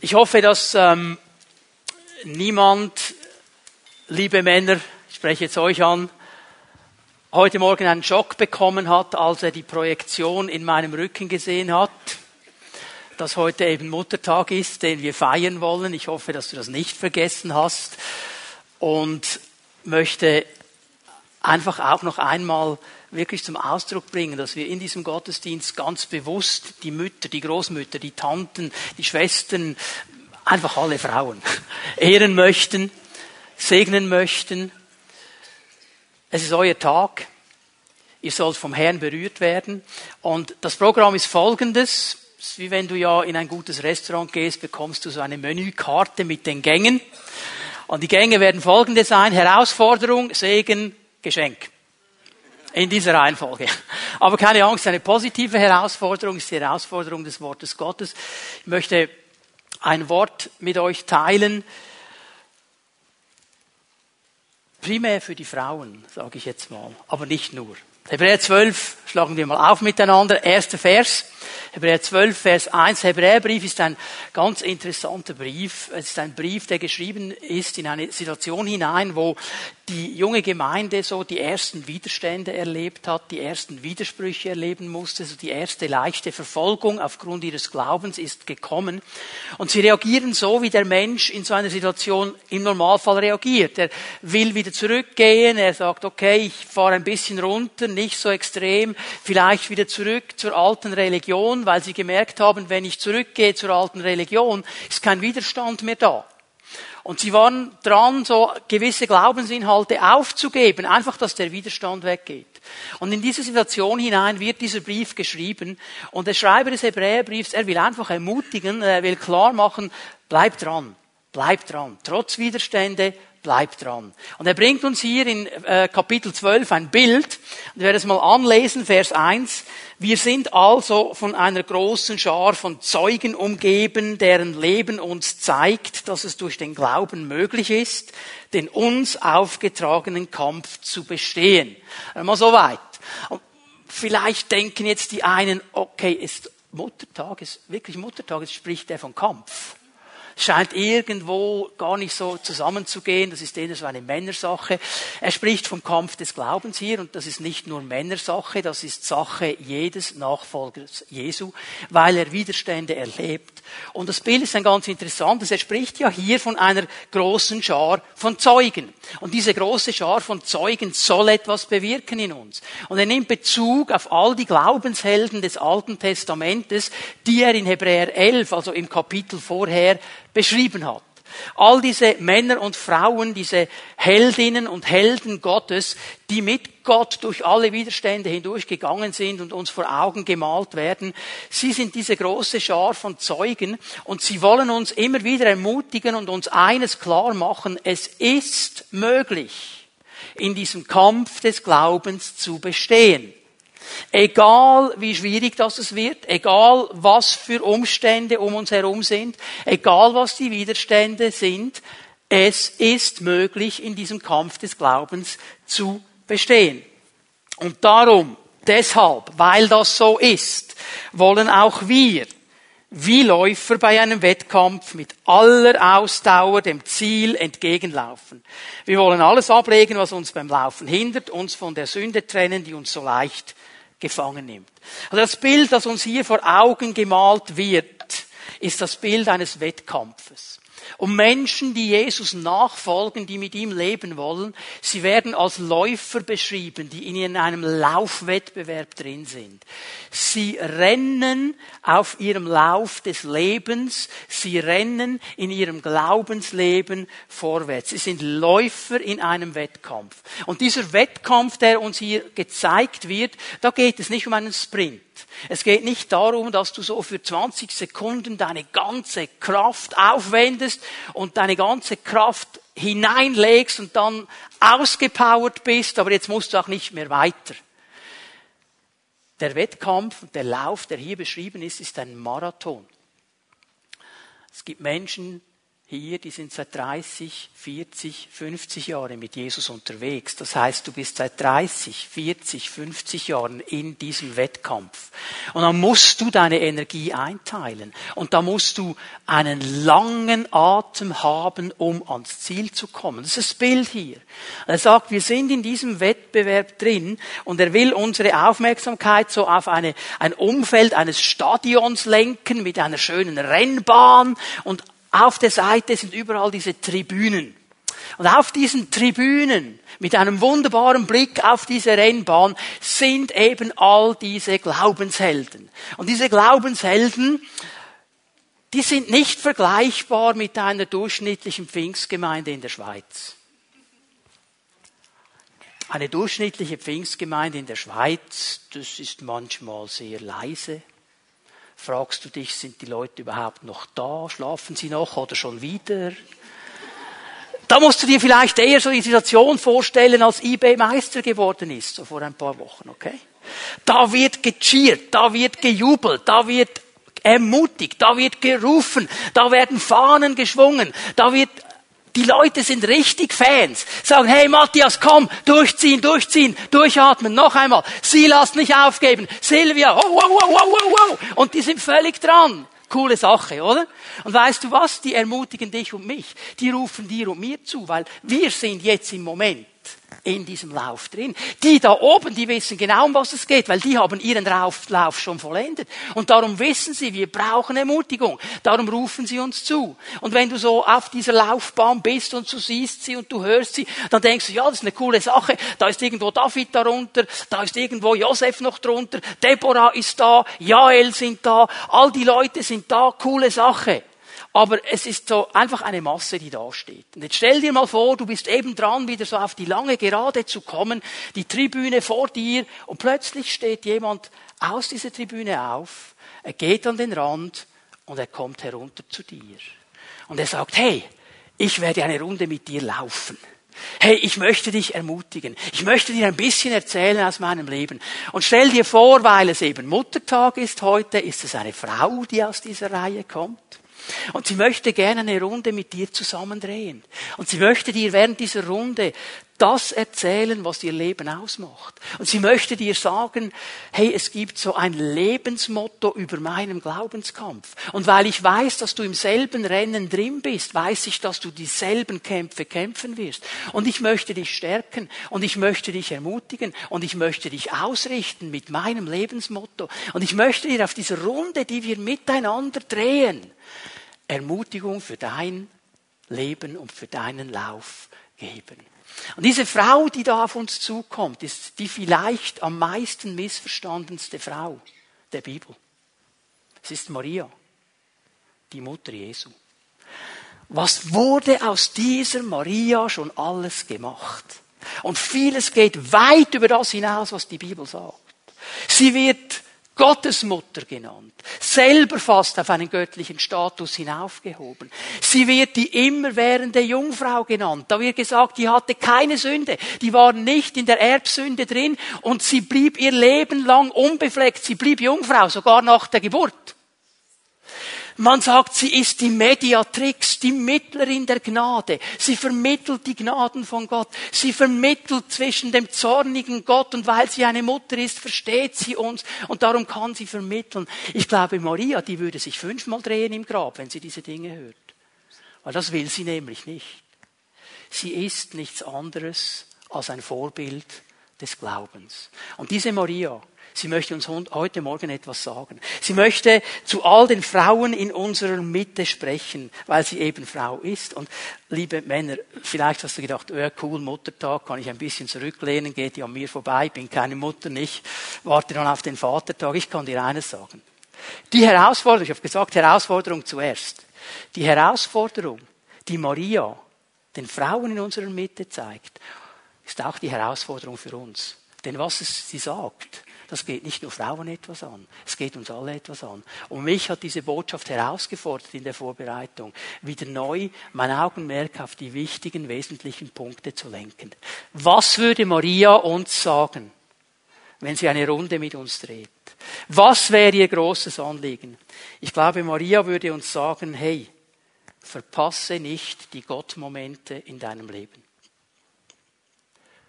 Ich hoffe, dass ähm, niemand, liebe Männer, ich spreche jetzt euch an, heute Morgen einen Schock bekommen hat, als er die Projektion in meinem Rücken gesehen hat, dass heute eben Muttertag ist, den wir feiern wollen. Ich hoffe, dass du das nicht vergessen hast und möchte einfach auch noch einmal wirklich zum Ausdruck bringen, dass wir in diesem Gottesdienst ganz bewusst die Mütter, die Großmütter, die Tanten, die Schwestern, einfach alle Frauen ehren möchten, segnen möchten. Es ist euer Tag. Ihr sollt vom Herrn berührt werden. Und das Programm ist folgendes. Es ist wie wenn du ja in ein gutes Restaurant gehst, bekommst du so eine Menükarte mit den Gängen. Und die Gänge werden folgende sein. Herausforderung, Segen, Geschenk. In dieser Reihenfolge. Aber keine Angst, eine positive Herausforderung ist die Herausforderung des Wortes Gottes. Ich möchte ein Wort mit euch teilen. Primär für die Frauen, sage ich jetzt mal, aber nicht nur. Hebräer 12 schlagen wir mal auf miteinander. Erster Vers. Hebräer 12, Vers 1. Hebräerbrief ist ein ganz interessanter Brief. Es ist ein Brief, der geschrieben ist in eine Situation hinein, wo die junge Gemeinde so die ersten Widerstände erlebt hat, die ersten Widersprüche erleben musste, so die erste leichte Verfolgung aufgrund ihres Glaubens ist gekommen. Und sie reagieren so, wie der Mensch in so einer Situation im Normalfall reagiert. Er will wieder zurückgehen, er sagt, okay, ich fahre ein bisschen runter, nicht so extrem, vielleicht wieder zurück zur alten Religion, weil sie gemerkt haben, wenn ich zurückgehe zur alten Religion, ist kein Widerstand mehr da. Und sie waren dran, so gewisse Glaubensinhalte aufzugeben, einfach, dass der Widerstand weggeht. Und in diese Situation hinein wird dieser Brief geschrieben. Und der Schreiber des Hebräerbriefs, er will einfach ermutigen, er will klar machen, bleib dran, bleib dran. Trotz Widerstände, bleib dran. Und er bringt uns hier in äh, Kapitel 12 ein Bild. Ich werde es mal anlesen, Vers 1. Wir sind also von einer großen Schar von Zeugen umgeben, deren Leben uns zeigt, dass es durch den Glauben möglich ist, den uns aufgetragenen Kampf zu bestehen. Mal so weit. Vielleicht denken jetzt die einen, okay, ist Muttertag, ist wirklich Muttertag, jetzt spricht er von Kampf scheint irgendwo gar nicht so zusammenzugehen. Das ist eher so eine Männersache. Er spricht vom Kampf des Glaubens hier und das ist nicht nur Männersache, das ist Sache jedes Nachfolgers Jesu, weil er Widerstände erlebt. Und das Bild ist ein ganz interessantes. Er spricht ja hier von einer großen Schar von Zeugen. Und diese große Schar von Zeugen soll etwas bewirken in uns. Und er nimmt Bezug auf all die Glaubenshelden des Alten Testamentes, die er in Hebräer 11, also im Kapitel vorher, beschrieben hat. All diese Männer und Frauen, diese Heldinnen und Helden Gottes, die mit Gott durch alle Widerstände hindurchgegangen sind und uns vor Augen gemalt werden, sie sind diese große Schar von Zeugen und sie wollen uns immer wieder ermutigen und uns eines klar machen, es ist möglich, in diesem Kampf des Glaubens zu bestehen. Egal wie schwierig das es wird, egal was für Umstände um uns herum sind, egal was die Widerstände sind, es ist möglich, in diesem Kampf des Glaubens zu bestehen. Und darum, deshalb, weil das so ist, wollen auch wir, wie Läufer bei einem Wettkampf, mit aller Ausdauer dem Ziel entgegenlaufen. Wir wollen alles ablegen, was uns beim Laufen hindert, uns von der Sünde trennen, die uns so leicht gefangen nimmt. Also das Bild, das uns hier vor Augen gemalt wird, ist das Bild eines Wettkampfes. Und Menschen, die Jesus nachfolgen, die mit ihm leben wollen, sie werden als Läufer beschrieben, die in einem Laufwettbewerb drin sind. Sie rennen auf ihrem Lauf des Lebens, sie rennen in ihrem Glaubensleben vorwärts. Sie sind Läufer in einem Wettkampf. Und dieser Wettkampf, der uns hier gezeigt wird, da geht es nicht um einen Sprint. Es geht nicht darum, dass du so für 20 Sekunden deine ganze Kraft aufwendest und deine ganze Kraft hineinlegst und dann ausgepowert bist, aber jetzt musst du auch nicht mehr weiter. Der Wettkampf und der Lauf, der hier beschrieben ist, ist ein Marathon. Es gibt Menschen, hier, die sind seit 30, 40, 50 Jahren mit Jesus unterwegs. Das heißt, du bist seit 30, 40, 50 Jahren in diesem Wettkampf. Und dann musst du deine Energie einteilen. Und da musst du einen langen Atem haben, um ans Ziel zu kommen. Das ist das Bild hier. Er sagt, wir sind in diesem Wettbewerb drin und er will unsere Aufmerksamkeit so auf eine, ein Umfeld eines Stadions lenken mit einer schönen Rennbahn und auf der Seite sind überall diese Tribünen. Und auf diesen Tribünen, mit einem wunderbaren Blick auf diese Rennbahn, sind eben all diese Glaubenshelden. Und diese Glaubenshelden, die sind nicht vergleichbar mit einer durchschnittlichen Pfingstgemeinde in der Schweiz. Eine durchschnittliche Pfingstgemeinde in der Schweiz, das ist manchmal sehr leise, fragst du dich, sind die Leute überhaupt noch da? Schlafen sie noch oder schon wieder? Da musst du dir vielleicht eher so die Situation vorstellen, als eBay Meister geworden ist, so vor ein paar Wochen, okay? Da wird gecheert, da wird gejubelt, da wird ermutigt, da wird gerufen, da werden Fahnen geschwungen, da wird die Leute sind richtig Fans. Sagen, hey Matthias, komm, durchziehen, durchziehen, durchatmen, noch einmal. Silas nicht aufgeben. Silvia, wow, wow, wow, wow, wow. Und die sind völlig dran. Coole Sache, oder? Und weißt du was? Die ermutigen dich und mich. Die rufen dir und mir zu, weil wir sind jetzt im Moment in diesem Lauf drin. Die da oben, die wissen genau, um was es geht, weil die haben ihren Lauf schon vollendet. Und darum wissen sie, wir brauchen Ermutigung. Darum rufen sie uns zu. Und wenn du so auf dieser Laufbahn bist und du siehst sie und du hörst sie, dann denkst du, ja, das ist eine coole Sache. Da ist irgendwo David darunter, da ist irgendwo Josef noch drunter, Deborah ist da, Jael sind da, all die Leute sind da, coole Sache. Aber es ist so einfach eine Masse, die da steht. Und jetzt stell dir mal vor, du bist eben dran, wieder so auf die lange Gerade zu kommen, die Tribüne vor dir, und plötzlich steht jemand aus dieser Tribüne auf, er geht an den Rand und er kommt herunter zu dir. Und er sagt, hey, ich werde eine Runde mit dir laufen. Hey, ich möchte dich ermutigen. Ich möchte dir ein bisschen erzählen aus meinem Leben. Und stell dir vor, weil es eben Muttertag ist heute, ist es eine Frau, die aus dieser Reihe kommt. Und sie möchte gerne eine Runde mit dir zusammendrehen. Und sie möchte dir während dieser Runde das erzählen, was ihr Leben ausmacht. Und sie möchte dir sagen, hey, es gibt so ein Lebensmotto über meinen Glaubenskampf. Und weil ich weiß, dass du im selben Rennen drin bist, weiß ich, dass du dieselben Kämpfe kämpfen wirst. Und ich möchte dich stärken und ich möchte dich ermutigen und ich möchte dich ausrichten mit meinem Lebensmotto. Und ich möchte dir auf dieser Runde, die wir miteinander drehen, Ermutigung für dein Leben und für deinen Lauf geben. Und diese Frau, die da auf uns zukommt, ist die vielleicht am meisten missverstandenste Frau der Bibel. Es ist Maria, die Mutter Jesu. Was wurde aus dieser Maria schon alles gemacht? Und vieles geht weit über das hinaus, was die Bibel sagt. Sie wird Gottesmutter genannt, selber fast auf einen göttlichen Status hinaufgehoben. Sie wird die immerwährende Jungfrau genannt. Da wird gesagt, die hatte keine Sünde, die war nicht in der Erbsünde drin und sie blieb ihr Leben lang unbefleckt. Sie blieb Jungfrau, sogar nach der Geburt. Man sagt, sie ist die Mediatrix, die Mittlerin der Gnade. Sie vermittelt die Gnaden von Gott. Sie vermittelt zwischen dem zornigen Gott und weil sie eine Mutter ist, versteht sie uns und darum kann sie vermitteln. Ich glaube, Maria, die würde sich fünfmal drehen im Grab, wenn sie diese Dinge hört. Weil das will sie nämlich nicht. Sie ist nichts anderes als ein Vorbild des Glaubens. Und diese Maria, Sie möchte uns heute Morgen etwas sagen. Sie möchte zu all den Frauen in unserer Mitte sprechen, weil sie eben Frau ist. Und liebe Männer, vielleicht hast du gedacht, oh, cool, Muttertag, kann ich ein bisschen zurücklehnen, geht ja an mir vorbei, bin keine Mutter, nicht, warte dann auf den Vatertag. Ich kann dir eines sagen. Die Herausforderung, ich habe gesagt, Herausforderung zuerst. Die Herausforderung, die Maria den Frauen in unserer Mitte zeigt, ist auch die Herausforderung für uns. Denn was sie sagt, das geht nicht nur Frauen etwas an, es geht uns alle etwas an. Und mich hat diese Botschaft herausgefordert in der Vorbereitung, wieder neu mein Augenmerk auf die wichtigen, wesentlichen Punkte zu lenken. Was würde Maria uns sagen, wenn sie eine Runde mit uns dreht? Was wäre ihr großes Anliegen? Ich glaube, Maria würde uns sagen, hey, verpasse nicht die Gottmomente in deinem Leben.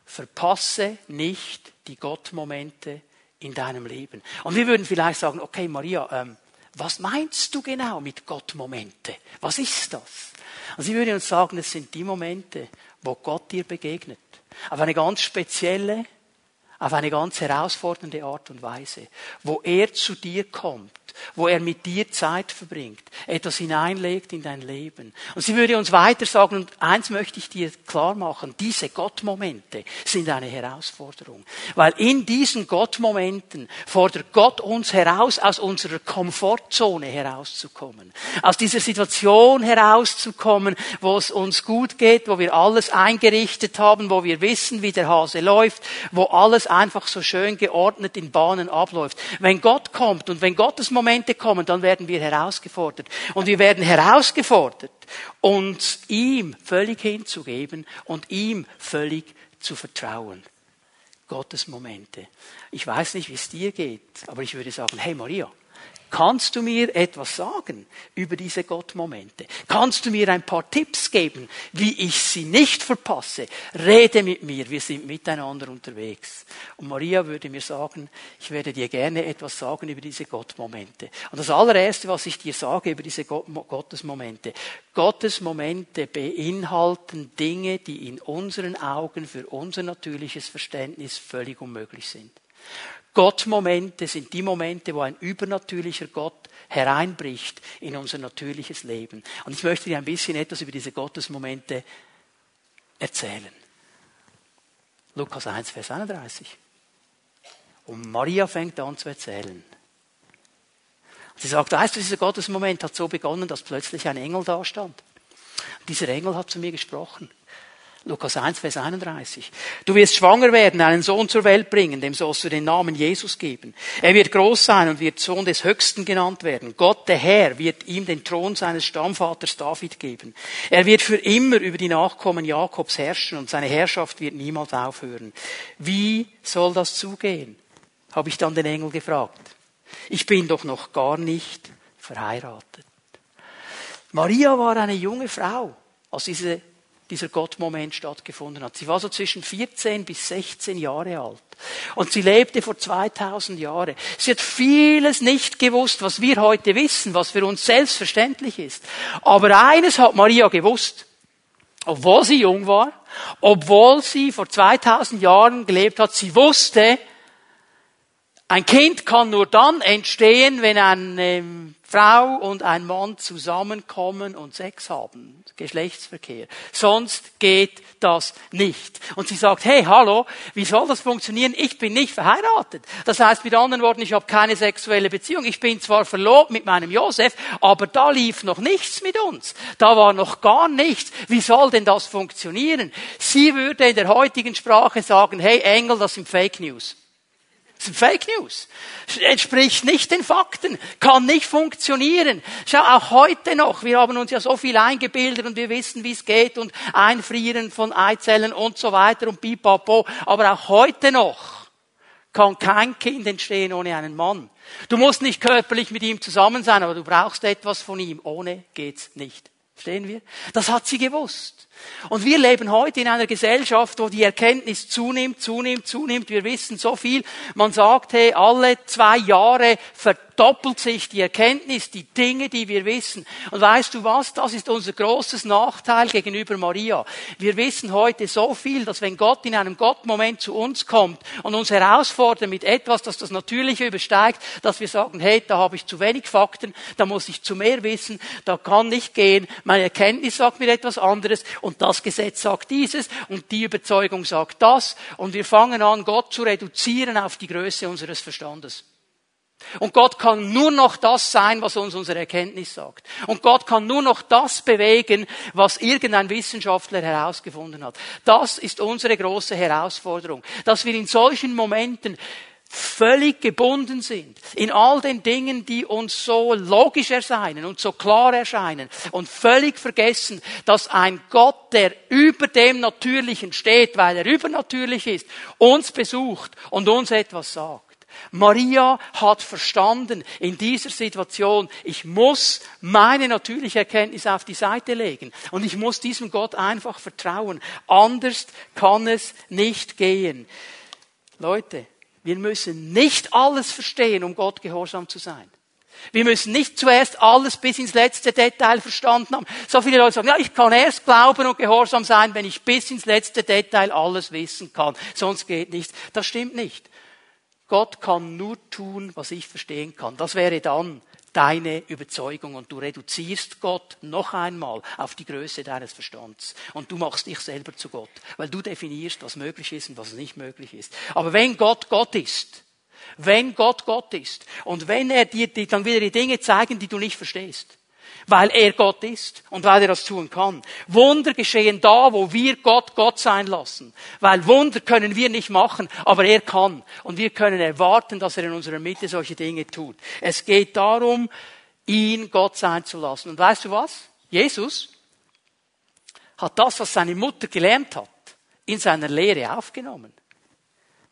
Verpasse nicht die Gottmomente in deinem Leben. Und wir würden vielleicht sagen, okay, Maria, ähm, was meinst du genau mit Gottmomente? Was ist das? Und sie würde uns sagen, es sind die Momente, wo Gott dir begegnet. Auf eine ganz spezielle, auf eine ganz herausfordernde Art und Weise, wo er zu dir kommt wo er mit dir Zeit verbringt, etwas hineinlegt in dein Leben. Und sie würde uns weiter sagen, und eins möchte ich dir klar machen, diese Gottmomente sind eine Herausforderung. Weil in diesen Gottmomenten fordert Gott uns heraus, aus unserer Komfortzone herauszukommen. Aus dieser Situation herauszukommen, wo es uns gut geht, wo wir alles eingerichtet haben, wo wir wissen, wie der Hase läuft, wo alles einfach so schön geordnet in Bahnen abläuft. Wenn Gott kommt und wenn Gottes Moment Momente kommen, dann werden wir herausgefordert. Und wir werden herausgefordert, uns ihm völlig hinzugeben und ihm völlig zu vertrauen. Gottes Momente. Ich weiß nicht, wie es dir geht, aber ich würde sagen, hey Maria, Kannst du mir etwas sagen über diese Gottmomente? Kannst du mir ein paar Tipps geben, wie ich sie nicht verpasse? Rede mit mir, wir sind miteinander unterwegs. Und Maria würde mir sagen, ich werde dir gerne etwas sagen über diese Gottmomente. Und das allererste, was ich dir sage über diese Gottesmomente, Gottesmomente beinhalten Dinge, die in unseren Augen für unser natürliches Verständnis völlig unmöglich sind. Gottmomente sind die Momente, wo ein übernatürlicher Gott hereinbricht in unser natürliches Leben. Und ich möchte dir ein bisschen etwas über diese Gottesmomente erzählen. Lukas 1, Vers 31. Und Maria fängt an zu erzählen. Sie sagt, weißt du, dieser Gottesmoment hat so begonnen, dass plötzlich ein Engel da stand. Dieser Engel hat zu mir gesprochen. Lukas 1, Vers 31. Du wirst schwanger werden, einen Sohn zur Welt bringen, dem sollst du den Namen Jesus geben. Er wird groß sein und wird Sohn des Höchsten genannt werden. Gott, der Herr, wird ihm den Thron seines Stammvaters David geben. Er wird für immer über die Nachkommen Jakobs herrschen und seine Herrschaft wird niemals aufhören. Wie soll das zugehen? habe ich dann den Engel gefragt. Ich bin doch noch gar nicht verheiratet. Maria war eine junge Frau, als diese dieser Gottmoment stattgefunden hat. Sie war so zwischen 14 bis 16 Jahre alt. Und sie lebte vor 2000 Jahren. Sie hat vieles nicht gewusst, was wir heute wissen, was für uns selbstverständlich ist. Aber eines hat Maria gewusst. Obwohl sie jung war, obwohl sie vor 2000 Jahren gelebt hat, sie wusste, ein Kind kann nur dann entstehen, wenn eine Frau und ein Mann zusammenkommen und Sex haben. Geschlechtsverkehr. Sonst geht das nicht. Und sie sagt, hey, hallo, wie soll das funktionieren? Ich bin nicht verheiratet. Das heißt mit anderen Worten, ich habe keine sexuelle Beziehung. Ich bin zwar verlobt mit meinem Josef, aber da lief noch nichts mit uns. Da war noch gar nichts. Wie soll denn das funktionieren? Sie würde in der heutigen Sprache sagen, hey Engel, das sind Fake News. Fake News. Entspricht nicht den Fakten, kann nicht funktionieren. Schau, auch heute noch, wir haben uns ja so viel eingebildet und wir wissen, wie es geht und Einfrieren von Eizellen und so weiter und pipapo. Aber auch heute noch kann kein Kind entstehen ohne einen Mann. Du musst nicht körperlich mit ihm zusammen sein, aber du brauchst etwas von ihm. Ohne geht's nicht. Verstehen wir? Das hat sie gewusst. Und wir leben heute in einer Gesellschaft, wo die Erkenntnis zunimmt, zunimmt, zunimmt. Wir wissen so viel. Man sagt, hey, alle zwei Jahre verdoppelt sich die Erkenntnis, die Dinge, die wir wissen. Und weißt du was? Das ist unser großes Nachteil gegenüber Maria. Wir wissen heute so viel, dass wenn Gott in einem Gottmoment zu uns kommt und uns herausfordert mit etwas, das das Natürliche übersteigt, dass wir sagen, hey, da habe ich zu wenig Fakten, da muss ich zu mehr wissen, da kann nicht gehen, meine Erkenntnis sagt mir etwas anderes und das Gesetz sagt dieses und die Überzeugung sagt das und wir fangen an, Gott zu reduzieren auf die Größe unseres Verstandes. Und Gott kann nur noch das sein, was uns unsere Erkenntnis sagt. Und Gott kann nur noch das bewegen, was irgendein Wissenschaftler herausgefunden hat. Das ist unsere große Herausforderung, dass wir in solchen Momenten völlig gebunden sind in all den Dingen, die uns so logisch erscheinen und so klar erscheinen und völlig vergessen, dass ein Gott, der über dem Natürlichen steht, weil er übernatürlich ist, uns besucht und uns etwas sagt. Maria hat verstanden in dieser Situation, ich muss meine natürliche Erkenntnis auf die Seite legen und ich muss diesem Gott einfach vertrauen. Anders kann es nicht gehen. Leute, wir müssen nicht alles verstehen, um Gott gehorsam zu sein. Wir müssen nicht zuerst alles bis ins letzte Detail verstanden haben. So viele Leute sagen, ja, ich kann erst glauben und gehorsam sein, wenn ich bis ins letzte Detail alles wissen kann. Sonst geht nichts. Das stimmt nicht. Gott kann nur tun, was ich verstehen kann. Das wäre dann deine Überzeugung und du reduzierst Gott noch einmal auf die Größe deines Verstands und du machst dich selber zu Gott, weil du definierst, was möglich ist und was nicht möglich ist. Aber wenn Gott Gott ist, wenn Gott Gott ist und wenn er dir dann wieder die Dinge zeigen, die du nicht verstehst, weil er Gott ist und weil er das tun kann. Wunder geschehen da, wo wir Gott Gott sein lassen. Weil Wunder können wir nicht machen, aber er kann. Und wir können erwarten, dass er in unserer Mitte solche Dinge tut. Es geht darum, ihn Gott sein zu lassen. Und weißt du was? Jesus hat das, was seine Mutter gelernt hat, in seiner Lehre aufgenommen.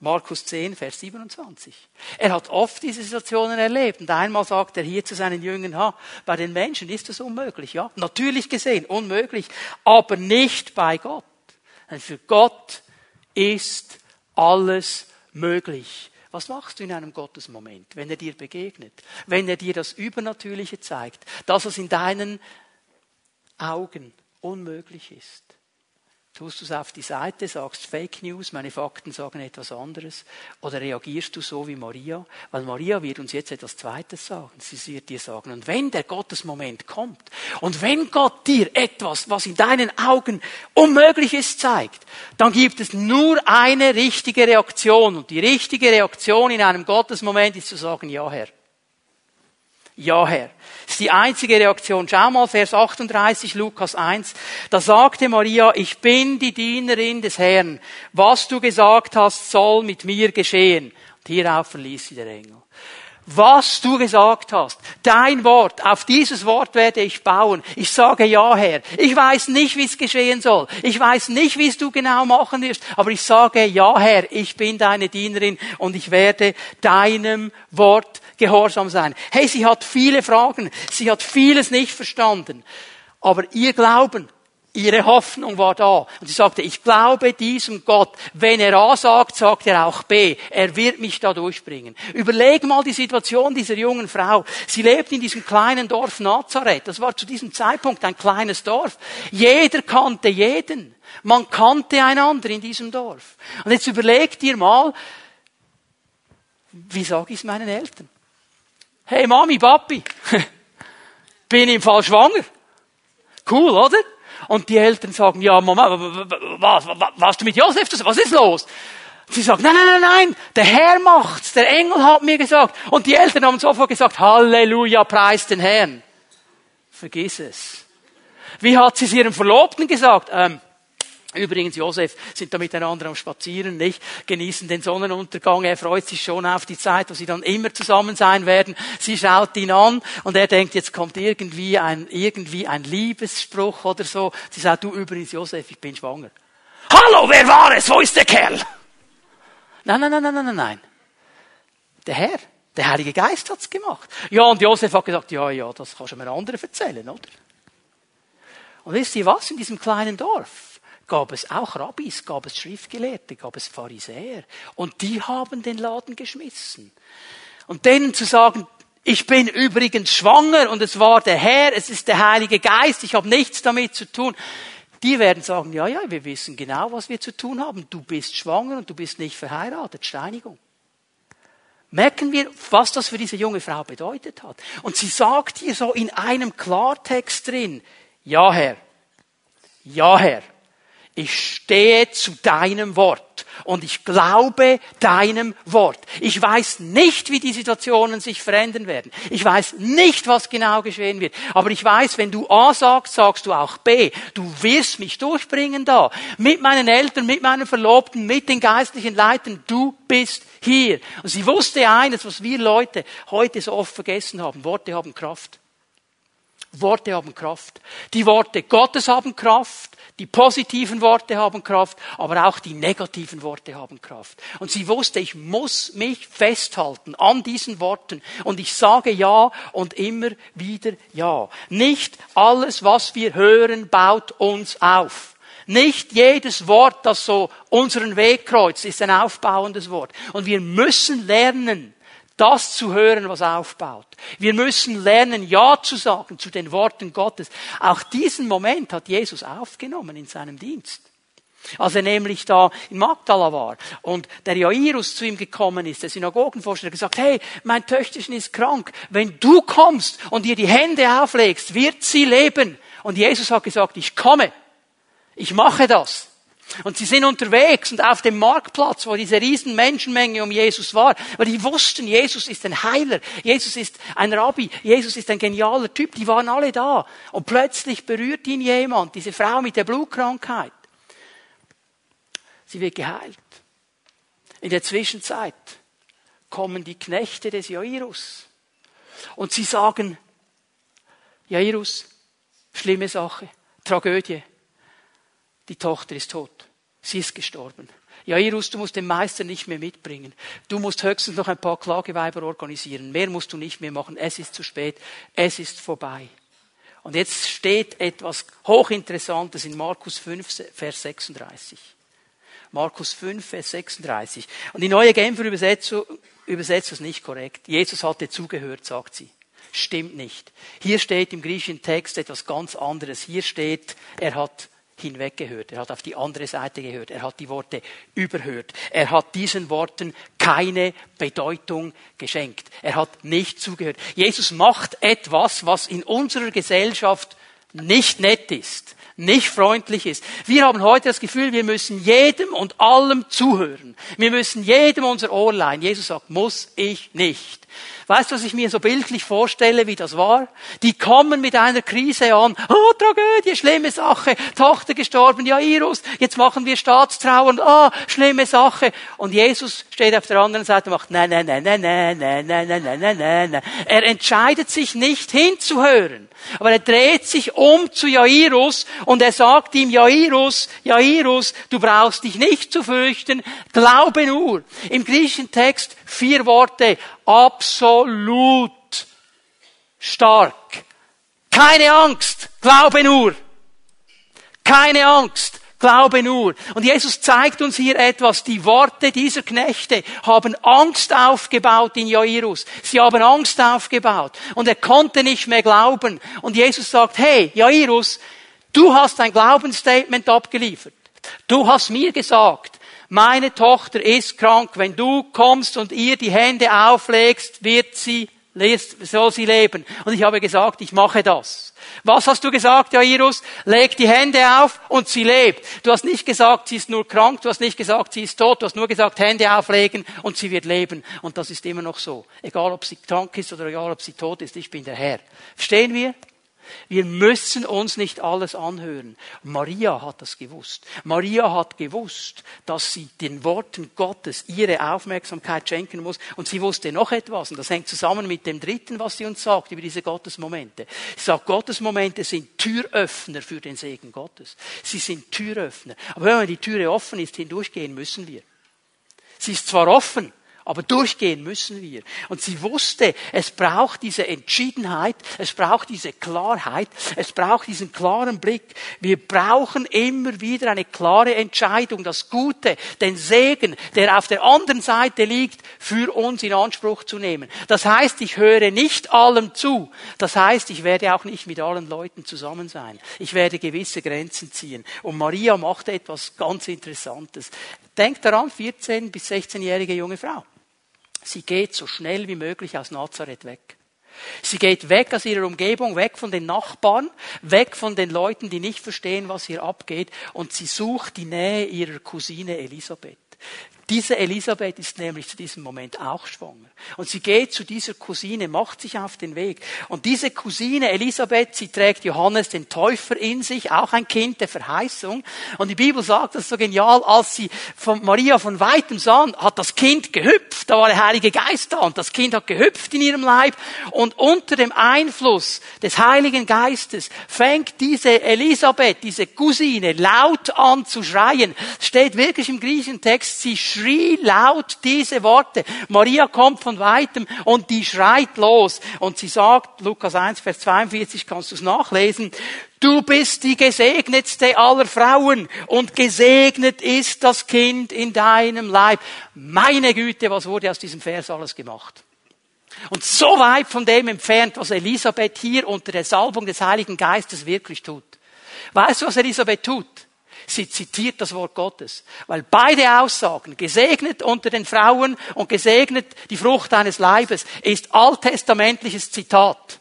Markus 10, Vers 27. Er hat oft diese Situationen erlebt. Und einmal sagt er hier zu seinen Jüngern, ha, bei den Menschen ist das unmöglich, ja. Natürlich gesehen, unmöglich. Aber nicht bei Gott. Denn für Gott ist alles möglich. Was machst du in einem Gottesmoment, wenn er dir begegnet? Wenn er dir das Übernatürliche zeigt? Das, was in deinen Augen unmöglich ist. Tust du es auf die Seite, sagst Fake News, meine Fakten sagen etwas anderes? Oder reagierst du so wie Maria? Weil Maria wird uns jetzt etwas Zweites sagen. Sie wird dir sagen, und wenn der Gottesmoment kommt, und wenn Gott dir etwas, was in deinen Augen unmöglich ist, zeigt, dann gibt es nur eine richtige Reaktion. Und die richtige Reaktion in einem Gottesmoment ist zu sagen, ja Herr. Ja, Herr. Das ist die einzige Reaktion. Schau mal, Vers 38, Lukas 1. Da sagte Maria, ich bin die Dienerin des Herrn. Was du gesagt hast, soll mit mir geschehen. Und hierauf verließ sie der Engel. Was du gesagt hast, dein Wort, auf dieses Wort werde ich bauen. Ich sage ja, Herr. Ich weiß nicht, wie es geschehen soll. Ich weiß nicht, wie es du genau machen wirst. Aber ich sage ja, Herr. Ich bin deine Dienerin und ich werde deinem Wort gehorsam sein. Hey, sie hat viele Fragen, sie hat vieles nicht verstanden. Aber ihr Glauben, ihre Hoffnung war da. Und sie sagte, ich glaube diesem Gott. Wenn er A sagt, sagt er auch B. Er wird mich da durchbringen. Überleg mal die Situation dieser jungen Frau. Sie lebt in diesem kleinen Dorf Nazareth. Das war zu diesem Zeitpunkt ein kleines Dorf. Jeder kannte jeden. Man kannte einander in diesem Dorf. Und jetzt überleg dir mal, wie sage ich es meinen Eltern? Hey Mami, Papi, bin im Fall schwanger. Cool, oder? Und die Eltern sagen, ja, Mama, was, was, warst du mit Josef? Was ist los? Sie sagt, nein, nein, nein, nein, der Herr macht's, der Engel hat mir gesagt. Und die Eltern haben sofort gesagt, Halleluja, preis den Herrn. Vergiss es. Wie hat sie es ihrem Verlobten gesagt? Ähm, Übrigens, Josef sind da miteinander am Spazieren, nicht? Genießen den Sonnenuntergang. Er freut sich schon auf die Zeit, wo sie dann immer zusammen sein werden. Sie schaut ihn an und er denkt, jetzt kommt irgendwie ein, irgendwie ein Liebesspruch oder so. Sie sagt, du übrigens, Josef, ich bin schwanger. Hallo, wer war es? Wo ist der Kerl? Nein, nein, nein, nein, nein, nein. Der Herr, der Heilige Geist hat's gemacht. Ja, und Josef hat gesagt, ja, ja, das kannst du mir andere erzählen, oder? Und wisst ihr was in diesem kleinen Dorf? Gab es auch Rabbis, gab es Schriftgelehrte, gab es Pharisäer. Und die haben den Laden geschmissen. Und denen zu sagen, ich bin übrigens schwanger und es war der Herr, es ist der Heilige Geist, ich habe nichts damit zu tun. Die werden sagen, ja, ja, wir wissen genau, was wir zu tun haben. Du bist schwanger und du bist nicht verheiratet. Steinigung. Merken wir, was das für diese junge Frau bedeutet hat. Und sie sagt hier so in einem Klartext drin, ja Herr, ja Herr, ich stehe zu deinem Wort und ich glaube deinem Wort. Ich weiß nicht, wie die Situationen sich verändern werden. Ich weiß nicht, was genau geschehen wird. Aber ich weiß, wenn du A sagst, sagst du auch B. Du wirst mich durchbringen da. Mit meinen Eltern, mit meinen Verlobten, mit den geistlichen Leitern. Du bist hier. Und sie wusste eines, was wir Leute heute so oft vergessen haben. Worte haben Kraft. Worte haben Kraft. Die Worte Gottes haben Kraft, die positiven Worte haben Kraft, aber auch die negativen Worte haben Kraft. Und sie wusste, ich muss mich festhalten an diesen Worten und ich sage ja und immer wieder ja. Nicht alles, was wir hören, baut uns auf. Nicht jedes Wort, das so unseren Weg kreuzt, ist ein aufbauendes Wort. Und wir müssen lernen, das zu hören, was aufbaut. Wir müssen lernen, Ja zu sagen zu den Worten Gottes. Auch diesen Moment hat Jesus aufgenommen in seinem Dienst. Als er nämlich da in Magdala war und der Jairus zu ihm gekommen ist, der Synagogenvorsteher, gesagt, hey, mein Töchterchen ist krank. Wenn du kommst und ihr die Hände auflegst, wird sie leben. Und Jesus hat gesagt, ich komme. Ich mache das. Und sie sind unterwegs und auf dem Marktplatz, wo diese riesen Menschenmenge um Jesus war, weil die wussten, Jesus ist ein Heiler, Jesus ist ein Rabbi, Jesus ist ein genialer Typ, die waren alle da. Und plötzlich berührt ihn jemand, diese Frau mit der Blutkrankheit. Sie wird geheilt. In der Zwischenzeit kommen die Knechte des Jairus und sie sagen, Jairus, schlimme Sache, Tragödie die Tochter ist tot. Sie ist gestorben. Jairus, du musst den Meister nicht mehr mitbringen. Du musst höchstens noch ein paar Klageweiber organisieren. Mehr musst du nicht mehr machen. Es ist zu spät. Es ist vorbei. Und jetzt steht etwas Hochinteressantes in Markus 5, Vers 36. Markus 5, Vers 36. Und die neue Genfer Übersetzung übersetzt das nicht korrekt. Jesus hatte zugehört, sagt sie. Stimmt nicht. Hier steht im griechischen Text etwas ganz anderes. Hier steht, er hat hinweggehört. Er hat auf die andere Seite gehört. Er hat die Worte überhört. Er hat diesen Worten keine Bedeutung geschenkt. Er hat nicht zugehört. Jesus macht etwas, was in unserer Gesellschaft nicht nett ist, nicht freundlich ist. Wir haben heute das Gefühl, wir müssen jedem und allem zuhören. Wir müssen jedem unser Ohr leihen. Jesus sagt, muss ich nicht. Weißt du, was ich mir so bildlich vorstelle, wie das war? Die kommen mit einer Krise an. Oh, Tragödie, schlimme Sache. Tochter gestorben, Jairus. Jetzt machen wir Staatstrauer. Ah, oh, schlimme Sache. Und Jesus steht auf der anderen Seite und macht, nein, nein, nein, nein, nein, nein, nein, nein, nein, nein, nein, nein. Er entscheidet sich nicht hinzuhören. Aber er dreht sich um zu Jairus und er sagt ihm, Jairus, Jairus, du brauchst dich nicht zu fürchten. Glaube nur. Im griechischen Text vier Worte absolut stark. Keine Angst, glaube nur. Keine Angst, glaube nur. Und Jesus zeigt uns hier etwas. Die Worte dieser Knechte haben Angst aufgebaut in Jairus. Sie haben Angst aufgebaut. Und er konnte nicht mehr glauben. Und Jesus sagt, hey, Jairus, du hast ein Glaubensstatement abgeliefert. Du hast mir gesagt, meine Tochter ist krank, wenn du kommst und ihr die Hände auflegst, wird sie, soll sie leben. Und ich habe gesagt, ich mache das. Was hast du gesagt, Jairus? Leg die Hände auf und sie lebt. Du hast nicht gesagt, sie ist nur krank, du hast nicht gesagt, sie ist tot, du hast nur gesagt, Hände auflegen und sie wird leben. Und das ist immer noch so. Egal, ob sie krank ist oder egal, ob sie tot ist, ich bin der Herr. Verstehen wir? Wir müssen uns nicht alles anhören. Maria hat das gewusst. Maria hat gewusst, dass sie den Worten Gottes ihre Aufmerksamkeit schenken muss. Und sie wusste noch etwas. Und das hängt zusammen mit dem dritten, was sie uns sagt über diese Gottesmomente. Sie sagt, Gottesmomente sind Türöffner für den Segen Gottes. Sie sind Türöffner. Aber wenn die Türe offen ist, hindurchgehen müssen wir. Sie ist zwar offen, aber durchgehen müssen wir. Und sie wusste, es braucht diese Entschiedenheit, es braucht diese Klarheit, es braucht diesen klaren Blick. Wir brauchen immer wieder eine klare Entscheidung, das Gute, den Segen, der auf der anderen Seite liegt, für uns in Anspruch zu nehmen. Das heißt, ich höre nicht allem zu. Das heißt, ich werde auch nicht mit allen Leuten zusammen sein. Ich werde gewisse Grenzen ziehen. Und Maria macht etwas ganz Interessantes. Denkt daran, 14 bis 16-jährige junge Frau. Sie geht so schnell wie möglich aus Nazareth weg. Sie geht weg aus ihrer Umgebung, weg von den Nachbarn, weg von den Leuten, die nicht verstehen, was hier abgeht, und sie sucht die Nähe ihrer Cousine Elisabeth. Diese Elisabeth ist nämlich zu diesem Moment auch schwanger. Und sie geht zu dieser Cousine, macht sich auf den Weg. Und diese Cousine Elisabeth, sie trägt Johannes den Täufer in sich, auch ein Kind der Verheißung. Und die Bibel sagt das so genial, als sie von Maria von weitem sah, hat das Kind gehüpft. Da war der Heilige Geist da und das Kind hat gehüpft in ihrem Leib. Und unter dem Einfluss des Heiligen Geistes fängt diese Elisabeth, diese Cousine, laut an zu schreien. Steht wirklich im griechischen Text, sie schrie laut diese Worte. Maria kommt von weitem und die schreit los. Und sie sagt, Lukas 1, Vers 42, kannst du es nachlesen, Du bist die gesegnetste aller Frauen und gesegnet ist das Kind in deinem Leib. Meine Güte, was wurde aus diesem Vers alles gemacht? Und so weit von dem entfernt, was Elisabeth hier unter der Salbung des Heiligen Geistes wirklich tut. Weißt du, was Elisabeth tut? Sie zitiert das Wort Gottes. Weil beide Aussagen, gesegnet unter den Frauen und gesegnet die Frucht eines Leibes, ist alttestamentliches Zitat.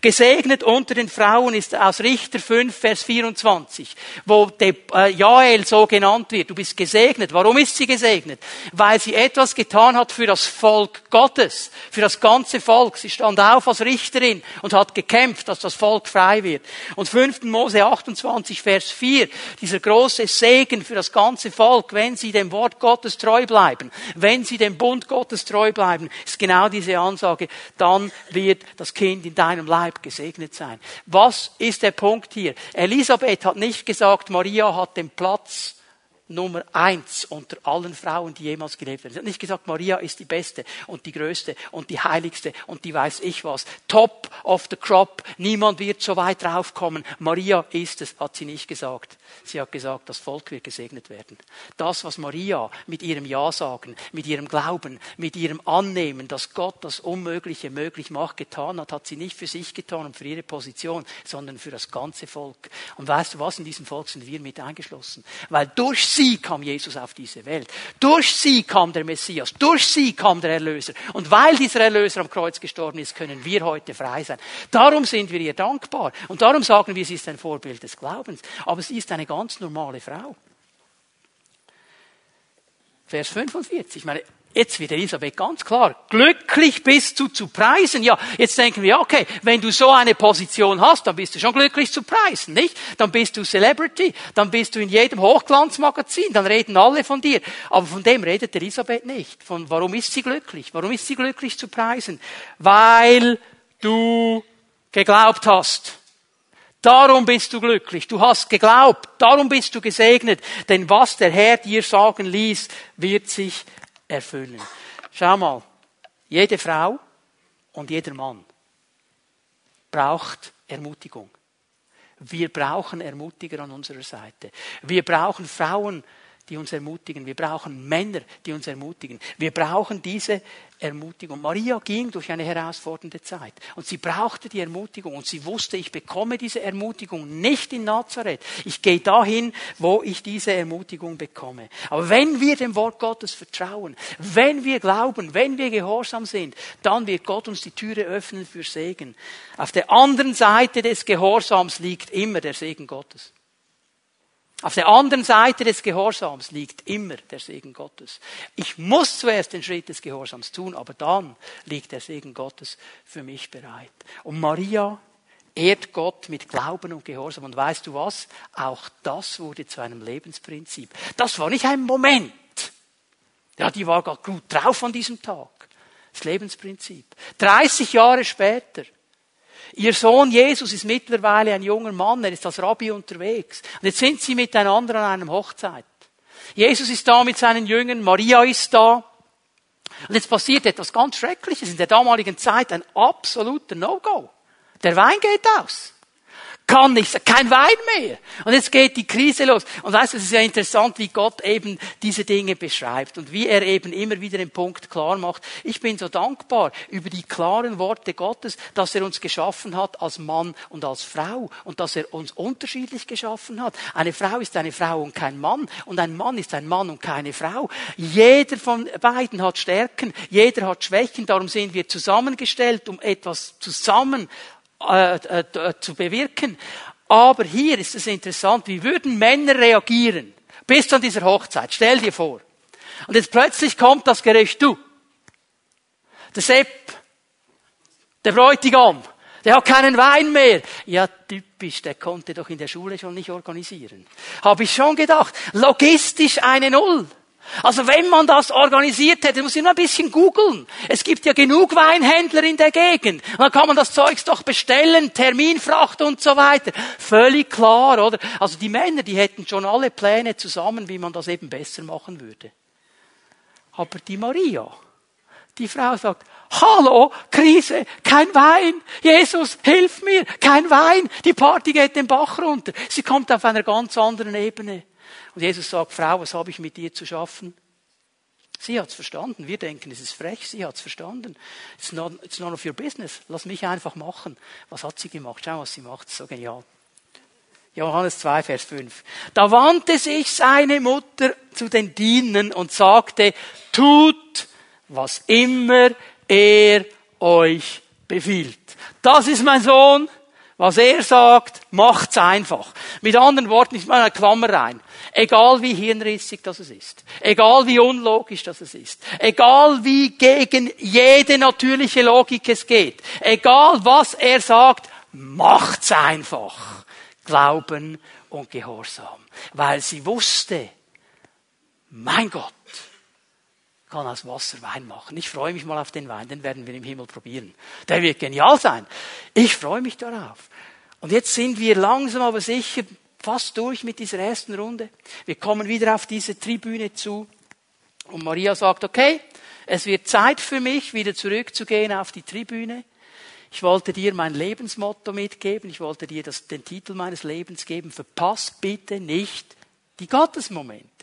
Gesegnet unter den Frauen ist aus Richter 5, Vers 24, wo äh, Jael so genannt wird. Du bist gesegnet. Warum ist sie gesegnet? Weil sie etwas getan hat für das Volk Gottes, für das ganze Volk. Sie stand auf als Richterin und hat gekämpft, dass das Volk frei wird. Und 5. Mose 28, Vers 4, dieser große Segen für das ganze Volk, wenn sie dem Wort Gottes treu bleiben, wenn sie dem Bund Gottes treu bleiben, ist genau diese Ansage, dann wird das Kind in deinem Leib gesegnet sein. Was ist der Punkt hier? Elisabeth hat nicht gesagt, Maria hat den Platz Nummer eins unter allen Frauen, die jemals gelebt haben. Sie hat nicht gesagt, Maria ist die Beste und die Größte und die Heiligste und die weiß ich was. Top of the crop. Niemand wird so weit draufkommen. Maria ist es, hat sie nicht gesagt. Sie hat gesagt, das Volk wird gesegnet werden. Das, was Maria mit ihrem Ja sagen, mit ihrem Glauben, mit ihrem Annehmen, dass Gott das Unmögliche möglich macht, getan hat, hat sie nicht für sich getan und für ihre Position, sondern für das ganze Volk. Und weißt du was? In diesem Volk sind wir mit eingeschlossen. Weil durch sie kam Jesus auf diese Welt. Durch sie kam der Messias. Durch sie kam der Erlöser. Und weil dieser Erlöser am Kreuz gestorben ist, können wir heute frei sein. Darum sind wir ihr dankbar. Und darum sagen wir, sie ist ein Vorbild des Glaubens. Aber sie ist eine ganz normale Frau. Vers 45. Ich meine, Jetzt wird Elisabeth ganz klar, glücklich bist du zu preisen. Ja, jetzt denken wir, okay, wenn du so eine Position hast, dann bist du schon glücklich zu preisen, nicht? Dann bist du Celebrity, dann bist du in jedem Hochglanzmagazin, dann reden alle von dir. Aber von dem redet Elisabeth nicht. Von warum ist sie glücklich? Warum ist sie glücklich zu preisen? Weil du geglaubt hast. Darum bist du glücklich. Du hast geglaubt. Darum bist du gesegnet. Denn was der Herr dir sagen ließ, wird sich erfüllen. Schau mal, jede Frau und jeder Mann braucht Ermutigung. Wir brauchen Ermutiger an unserer Seite. Wir brauchen Frauen, die uns ermutigen. Wir brauchen Männer, die uns ermutigen. Wir brauchen diese Ermutigung. Maria ging durch eine herausfordernde Zeit und sie brauchte die Ermutigung und sie wusste, ich bekomme diese Ermutigung nicht in Nazareth. Ich gehe dahin, wo ich diese Ermutigung bekomme. Aber wenn wir dem Wort Gottes vertrauen, wenn wir glauben, wenn wir gehorsam sind, dann wird Gott uns die Türe öffnen für Segen. Auf der anderen Seite des Gehorsams liegt immer der Segen Gottes. Auf der anderen Seite des Gehorsams liegt immer der Segen Gottes. Ich muss zuerst den Schritt des Gehorsams tun, aber dann liegt der Segen Gottes für mich bereit. Und Maria ehrt Gott mit Glauben und Gehorsam. Und weißt du was? Auch das wurde zu einem Lebensprinzip. Das war nicht ein Moment. Ja, die war gar gut drauf an diesem Tag. Das Lebensprinzip. 30 Jahre später Ihr Sohn Jesus ist mittlerweile ein junger Mann, er ist als Rabbi unterwegs. Und jetzt sind sie miteinander an einem Hochzeit. Jesus ist da mit seinen Jüngern, Maria ist da. Und jetzt passiert etwas ganz Schreckliches. In der damaligen Zeit ein absoluter No-Go. Der Wein geht aus kann nicht, kein Wein mehr. Und jetzt geht die Krise los. Und weißt du, es ist ja interessant, wie Gott eben diese Dinge beschreibt und wie er eben immer wieder den Punkt klar macht. Ich bin so dankbar über die klaren Worte Gottes, dass er uns geschaffen hat als Mann und als Frau und dass er uns unterschiedlich geschaffen hat. Eine Frau ist eine Frau und kein Mann und ein Mann ist ein Mann und keine Frau. Jeder von beiden hat Stärken, jeder hat Schwächen, darum sind wir zusammengestellt, um etwas zusammen äh, äh, äh, zu bewirken. Aber hier ist es interessant, wie würden Männer reagieren bis zu dieser Hochzeit? Stell dir vor, Und jetzt plötzlich kommt das Gericht, du. Der Sepp, der Bräutigam, der hat keinen Wein mehr. Ja, typisch, der konnte doch in der Schule schon nicht organisieren. Habe ich schon gedacht. Logistisch eine Null. Also wenn man das organisiert hätte, muss ich nur ein bisschen googeln. Es gibt ja genug Weinhändler in der Gegend. Und dann kann man das Zeugs doch bestellen, Terminfracht und so weiter. Völlig klar, oder? Also die Männer, die hätten schon alle Pläne zusammen, wie man das eben besser machen würde. Aber die Maria, die Frau sagt, Hallo, Krise, kein Wein. Jesus, hilf mir, kein Wein. Die Party geht den Bach runter. Sie kommt auf einer ganz anderen Ebene. Und Jesus sagt, Frau, was habe ich mit dir zu schaffen? Sie hat's verstanden. Wir denken, es ist frech. Sie hat's verstanden. It's, not, it's none of your business. Lass mich einfach machen. Was hat sie gemacht? Schau, was sie macht. So genial. Johannes 2, Vers 5. Da wandte sich seine Mutter zu den Dienern und sagte, tut, was immer er euch befiehlt. Das ist mein Sohn. Was er sagt, macht's einfach. Mit anderen Worten, ich mache eine Klammer rein. Egal wie hirnrissig das ist. Egal wie unlogisch das ist. Egal wie gegen jede natürliche Logik es geht. Egal was er sagt, macht's einfach. Glauben und Gehorsam. Weil sie wusste, mein Gott kann aus Wasser Wein machen. Ich freue mich mal auf den Wein, den werden wir im Himmel probieren. Der wird genial sein. Ich freue mich darauf. Und jetzt sind wir langsam aber sicher fast durch mit dieser ersten Runde. Wir kommen wieder auf diese Tribüne zu. Und Maria sagt, okay, es wird Zeit für mich, wieder zurückzugehen auf die Tribüne. Ich wollte dir mein Lebensmotto mitgeben. Ich wollte dir das, den Titel meines Lebens geben. Verpass bitte nicht die Gottesmomente.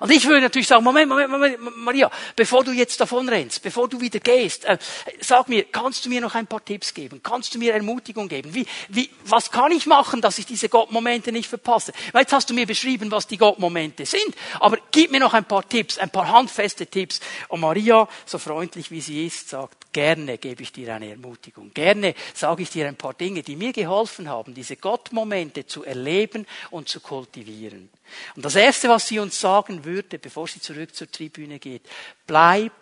Und ich würde natürlich sagen, Moment, Moment, Moment, Maria, bevor du jetzt davon rennst, bevor du wieder gehst, äh, sag mir, kannst du mir noch ein paar Tipps geben? Kannst du mir Ermutigung geben? Wie, wie, was kann ich machen, dass ich diese Gottmomente nicht verpasse? Weil jetzt hast du mir beschrieben, was die Gottmomente sind, aber gib mir noch ein paar Tipps, ein paar handfeste Tipps. Und Maria, so freundlich wie sie ist, sagt, gerne gebe ich dir eine Ermutigung. Gerne sage ich dir ein paar Dinge, die mir geholfen haben, diese Gottmomente zu erleben und zu kultivieren. Und das Erste, was sie uns sagen würde, bevor sie zurück zur Tribüne geht, bleib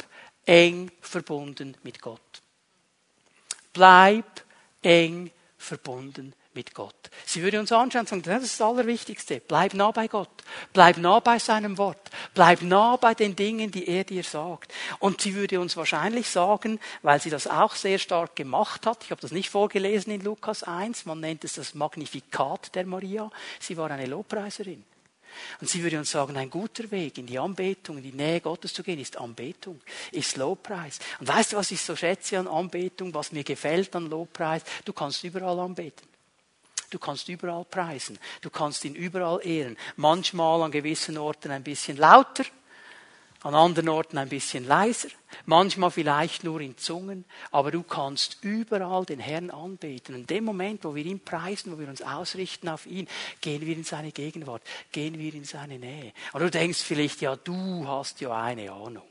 eng verbunden mit Gott. Bleib eng verbunden mit Gott. Sie würde uns anschauen und sagen, das ist das Allerwichtigste. Bleib nah bei Gott. Bleib nah bei seinem Wort. Bleib nah bei den Dingen, die er dir sagt. Und sie würde uns wahrscheinlich sagen, weil sie das auch sehr stark gemacht hat, ich habe das nicht vorgelesen in Lukas 1, man nennt es das Magnifikat der Maria, sie war eine Lobpreiserin. Und sie würde uns sagen, ein guter Weg in die Anbetung, in die Nähe Gottes zu gehen, ist Anbetung, ist Lobpreis. Und weißt du, was ich so schätze an Anbetung, was mir gefällt an Lobpreis? Du kannst überall anbeten. Du kannst überall preisen. Du kannst ihn überall ehren. Manchmal an gewissen Orten ein bisschen lauter, an anderen Orten ein bisschen leiser, manchmal vielleicht nur in Zungen, aber du kannst überall den Herrn anbeten. In dem Moment, wo wir ihn preisen, wo wir uns ausrichten auf ihn, gehen wir in seine Gegenwart, gehen wir in seine Nähe. Und du denkst vielleicht, ja, du hast ja eine Ahnung.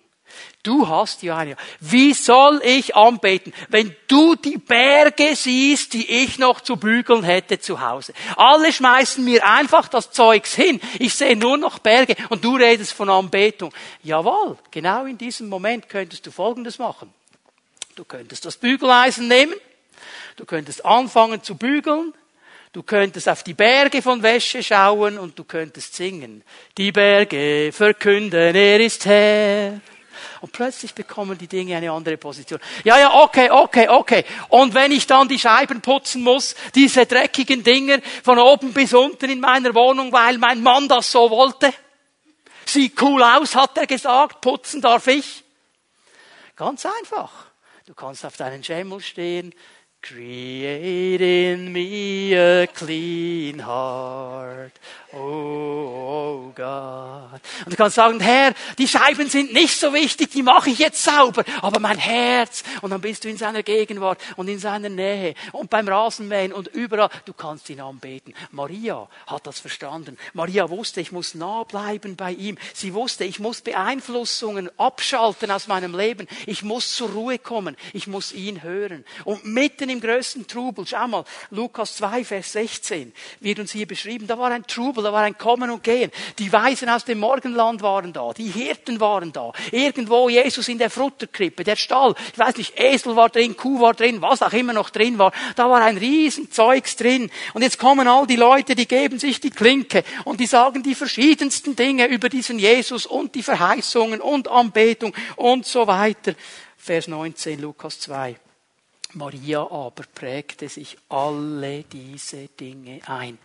Du hast eine. Wie soll ich anbeten, wenn du die Berge siehst, die ich noch zu bügeln hätte zu Hause? Alle schmeißen mir einfach das Zeugs hin. Ich sehe nur noch Berge und du redest von Anbetung. Jawohl, genau in diesem Moment könntest du Folgendes machen. Du könntest das Bügeleisen nehmen. Du könntest anfangen zu bügeln. Du könntest auf die Berge von Wäsche schauen und du könntest singen. Die Berge verkünden, er ist Herr. Und plötzlich bekommen die Dinge eine andere Position. Ja, ja, okay, okay, okay. Und wenn ich dann die Scheiben putzen muss, diese dreckigen Dinger von oben bis unten in meiner Wohnung, weil mein Mann das so wollte. Sieht cool aus, hat er gesagt, putzen darf ich. Ganz einfach. Du kannst auf deinen Schemmel stehen, Create in me a clean heart. Oh, oh God. Und du kannst sagen, Herr, die Scheiben sind nicht so wichtig, die mache ich jetzt sauber, aber mein Herz. Und dann bist du in seiner Gegenwart und in seiner Nähe und beim Rasenmähen und überall. Du kannst ihn anbeten. Maria hat das verstanden. Maria wusste, ich muss nah bleiben bei ihm. Sie wusste, ich muss Beeinflussungen abschalten aus meinem Leben. Ich muss zur Ruhe kommen. Ich muss ihn hören. Und mitten im größten Trubel. Schau mal, Lukas 2, Vers 16 wird uns hier beschrieben. Da war ein Trubel, da war ein Kommen und Gehen. Die Weisen aus dem Morgenland waren da, die Hirten waren da. Irgendwo Jesus in der Futterkrippe, der Stall, ich weiß nicht, Esel war drin, Kuh war drin, was auch immer noch drin war. Da war ein Riesenzeugs drin. Und jetzt kommen all die Leute, die geben sich die Klinke und die sagen die verschiedensten Dinge über diesen Jesus und die Verheißungen und Anbetung und so weiter. Vers 19, Lukas 2. Maria aber prägte sich alle diese Dinge ein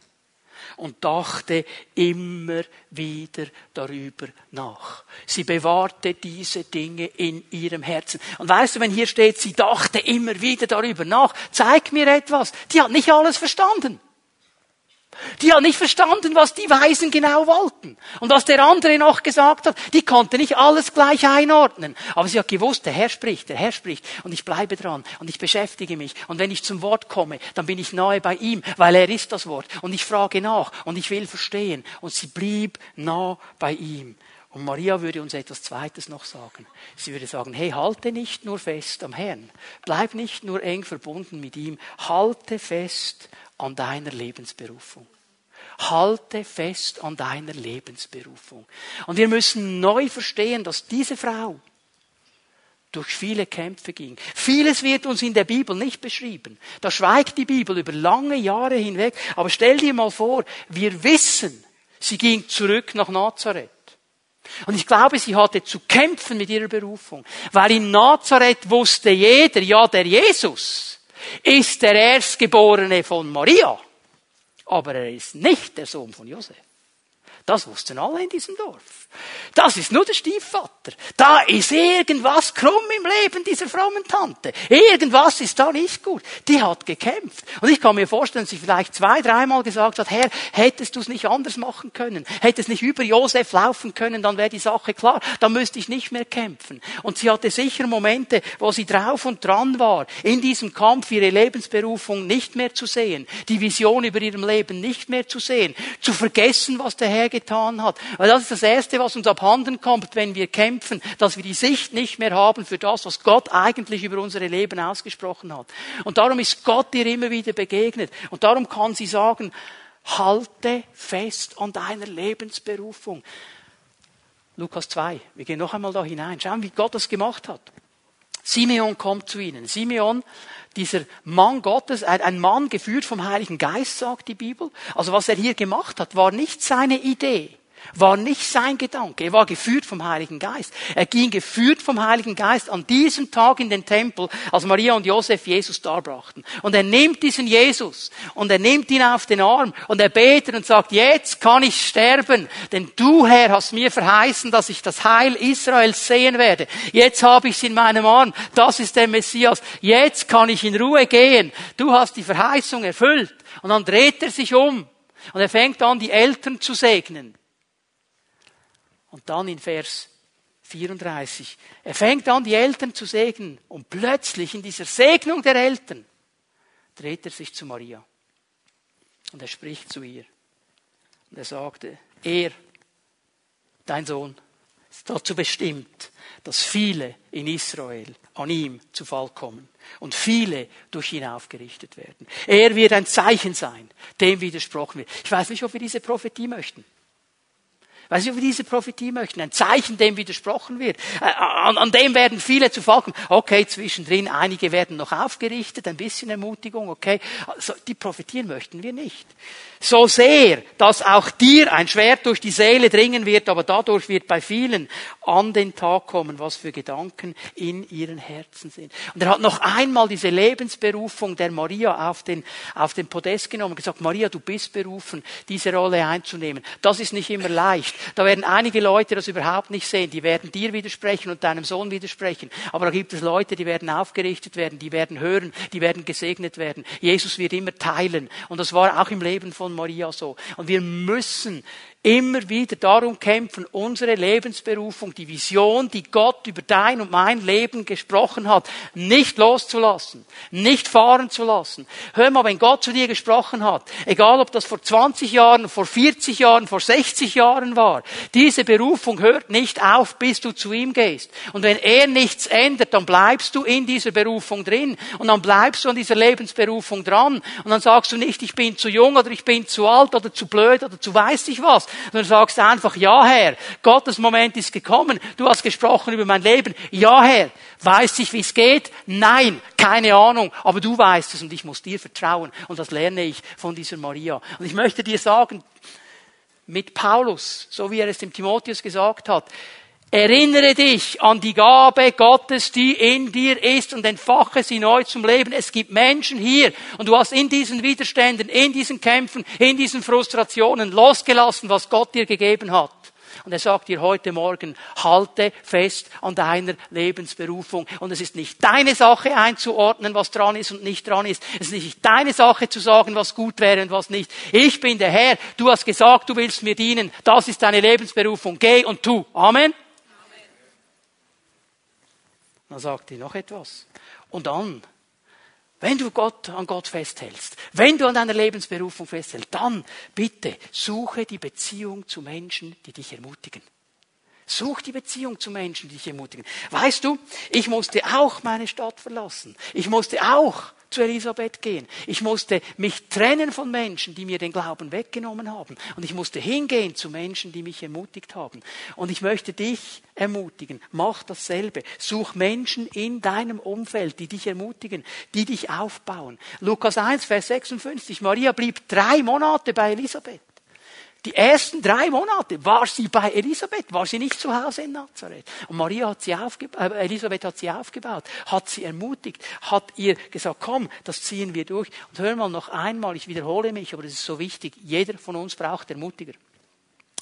und dachte immer wieder darüber nach. Sie bewahrte diese Dinge in ihrem Herzen. Und weißt du, wenn hier steht, sie dachte immer wieder darüber nach, zeig mir etwas. Die hat nicht alles verstanden. Die hat nicht verstanden, was die Weisen genau wollten. Und was der andere noch gesagt hat, die konnte nicht alles gleich einordnen. Aber sie hat gewusst, der Herr spricht, der Herr spricht. Und ich bleibe dran. Und ich beschäftige mich. Und wenn ich zum Wort komme, dann bin ich nahe bei ihm, weil er ist das Wort. Und ich frage nach. Und ich will verstehen. Und sie blieb nah bei ihm. Und Maria würde uns etwas Zweites noch sagen. Sie würde sagen, hey, halte nicht nur fest am Herrn. Bleib nicht nur eng verbunden mit ihm. Halte fest an deiner Lebensberufung. Halte fest an deiner Lebensberufung. Und wir müssen neu verstehen, dass diese Frau durch viele Kämpfe ging. Vieles wird uns in der Bibel nicht beschrieben. Da schweigt die Bibel über lange Jahre hinweg. Aber stell dir mal vor, wir wissen, sie ging zurück nach Nazareth. Und ich glaube, sie hatte zu kämpfen mit ihrer Berufung. Weil in Nazareth wusste jeder, ja, der Jesus ist der Erstgeborene von Maria. Aber er ist nicht der Sohn von Josef. Das wussten alle in diesem Dorf. Das ist nur der Stiefvater. Da ist irgendwas krumm im Leben dieser frommen Tante. Irgendwas ist da nicht gut. Die hat gekämpft. Und ich kann mir vorstellen, dass sie vielleicht zwei, dreimal gesagt hat, Herr, hättest du es nicht anders machen können? Hättest nicht über Josef laufen können, dann wäre die Sache klar. Dann müsste ich nicht mehr kämpfen. Und sie hatte sicher Momente, wo sie drauf und dran war, in diesem Kampf ihre Lebensberufung nicht mehr zu sehen, die Vision über ihrem Leben nicht mehr zu sehen, zu vergessen, was der Herr getan hat. Weil das ist das Erste, was uns abhanden kommt, wenn wir kämpfen, dass wir die Sicht nicht mehr haben für das, was Gott eigentlich über unsere Leben ausgesprochen hat. Und darum ist Gott dir immer wieder begegnet. Und darum kann sie sagen, halte fest an deiner Lebensberufung. Lukas 2. Wir gehen noch einmal da hinein. Schauen, wie Gott das gemacht hat. Simeon kommt zu ihnen. Simeon, dieser Mann Gottes, ein Mann geführt vom Heiligen Geist, sagt die Bibel. Also was er hier gemacht hat, war nicht seine Idee. War nicht sein Gedanke. Er war geführt vom Heiligen Geist. Er ging geführt vom Heiligen Geist an diesem Tag in den Tempel, als Maria und Josef Jesus darbrachten. Und er nimmt diesen Jesus und er nimmt ihn auf den Arm und er betet und sagt, jetzt kann ich sterben, denn du, Herr, hast mir verheißen, dass ich das Heil Israels sehen werde. Jetzt habe ich es in meinem Arm. Das ist der Messias. Jetzt kann ich in Ruhe gehen. Du hast die Verheißung erfüllt. Und dann dreht er sich um und er fängt an, die Eltern zu segnen. Und dann in Vers 34. Er fängt an, die Eltern zu segnen. Und plötzlich in dieser Segnung der Eltern dreht er sich zu Maria. Und er spricht zu ihr. Und er sagte, er, dein Sohn, ist dazu bestimmt, dass viele in Israel an ihm zu Fall kommen und viele durch ihn aufgerichtet werden. Er wird ein Zeichen sein, dem widersprochen wird. Ich weiß nicht, ob wir diese Prophetie möchten. Weiß nicht, ob wir diese Prophetie möchten. Ein Zeichen, dem widersprochen wird. Äh, an, an dem werden viele zu kommen. Okay, zwischendrin, einige werden noch aufgerichtet, ein bisschen Ermutigung, okay. Also, die Prophetien möchten wir nicht. So sehr, dass auch dir ein Schwert durch die Seele dringen wird, aber dadurch wird bei vielen an den Tag kommen, was für Gedanken in ihren Herzen sind. Und er hat noch einmal diese Lebensberufung der Maria auf den, auf den Podest genommen und gesagt, Maria, du bist berufen, diese Rolle einzunehmen. Das ist nicht immer leicht. Da werden einige Leute das überhaupt nicht sehen. Die werden dir widersprechen und deinem Sohn widersprechen. Aber da gibt es Leute, die werden aufgerichtet werden, die werden hören, die werden gesegnet werden. Jesus wird immer teilen. Und das war auch im Leben von Maria so. Und wir müssen immer wieder darum kämpfen, unsere Lebensberufung, die Vision, die Gott über dein und mein Leben gesprochen hat, nicht loszulassen, nicht fahren zu lassen. Hör mal, wenn Gott zu dir gesprochen hat, egal ob das vor 20 Jahren, vor 40 Jahren, vor 60 Jahren war, diese Berufung hört nicht auf, bis du zu ihm gehst. Und wenn er nichts ändert, dann bleibst du in dieser Berufung drin und dann bleibst du an dieser Lebensberufung dran und dann sagst du nicht, ich bin zu jung oder ich bin zu alt oder zu blöd oder zu weiß ich was, sondern sagst einfach, ja Herr, Gottes Moment ist gekommen, du hast gesprochen über mein Leben, ja Herr, weiß ich, wie es geht? Nein, keine Ahnung, aber du weißt es und ich muss dir vertrauen und das lerne ich von dieser Maria. Und ich möchte dir sagen, mit Paulus, so wie er es dem Timotheus gesagt hat, Erinnere dich an die Gabe Gottes, die in dir ist und entfache sie neu zum Leben. Es gibt Menschen hier und du hast in diesen Widerständen, in diesen Kämpfen, in diesen Frustrationen losgelassen, was Gott dir gegeben hat. Und er sagt dir heute Morgen, halte fest an deiner Lebensberufung. Und es ist nicht deine Sache einzuordnen, was dran ist und nicht dran ist. Es ist nicht deine Sache zu sagen, was gut wäre und was nicht. Ich bin der Herr. Du hast gesagt, du willst mir dienen. Das ist deine Lebensberufung. Geh und tu. Amen. Dann sagt er noch etwas. Und dann, wenn du Gott, an Gott festhältst, wenn du an deiner Lebensberufung festhältst, dann bitte suche die Beziehung zu Menschen, die dich ermutigen. Such die Beziehung zu Menschen, die dich ermutigen. Weißt du, ich musste auch meine Stadt verlassen. Ich musste auch zu Elisabeth gehen. Ich musste mich trennen von Menschen, die mir den Glauben weggenommen haben. Und ich musste hingehen zu Menschen, die mich ermutigt haben. Und ich möchte dich ermutigen. Mach dasselbe. Such Menschen in deinem Umfeld, die dich ermutigen, die dich aufbauen. Lukas 1, Vers 56. Maria blieb drei Monate bei Elisabeth. Die ersten drei Monate war sie bei Elisabeth, war sie nicht zu Hause in Nazareth. Und Maria hat sie aufgebaut, äh, Elisabeth hat sie aufgebaut, hat sie ermutigt, hat ihr gesagt, komm, das ziehen wir durch. Und hör mal noch einmal, ich wiederhole mich, aber das ist so wichtig, jeder von uns braucht Ermutiger.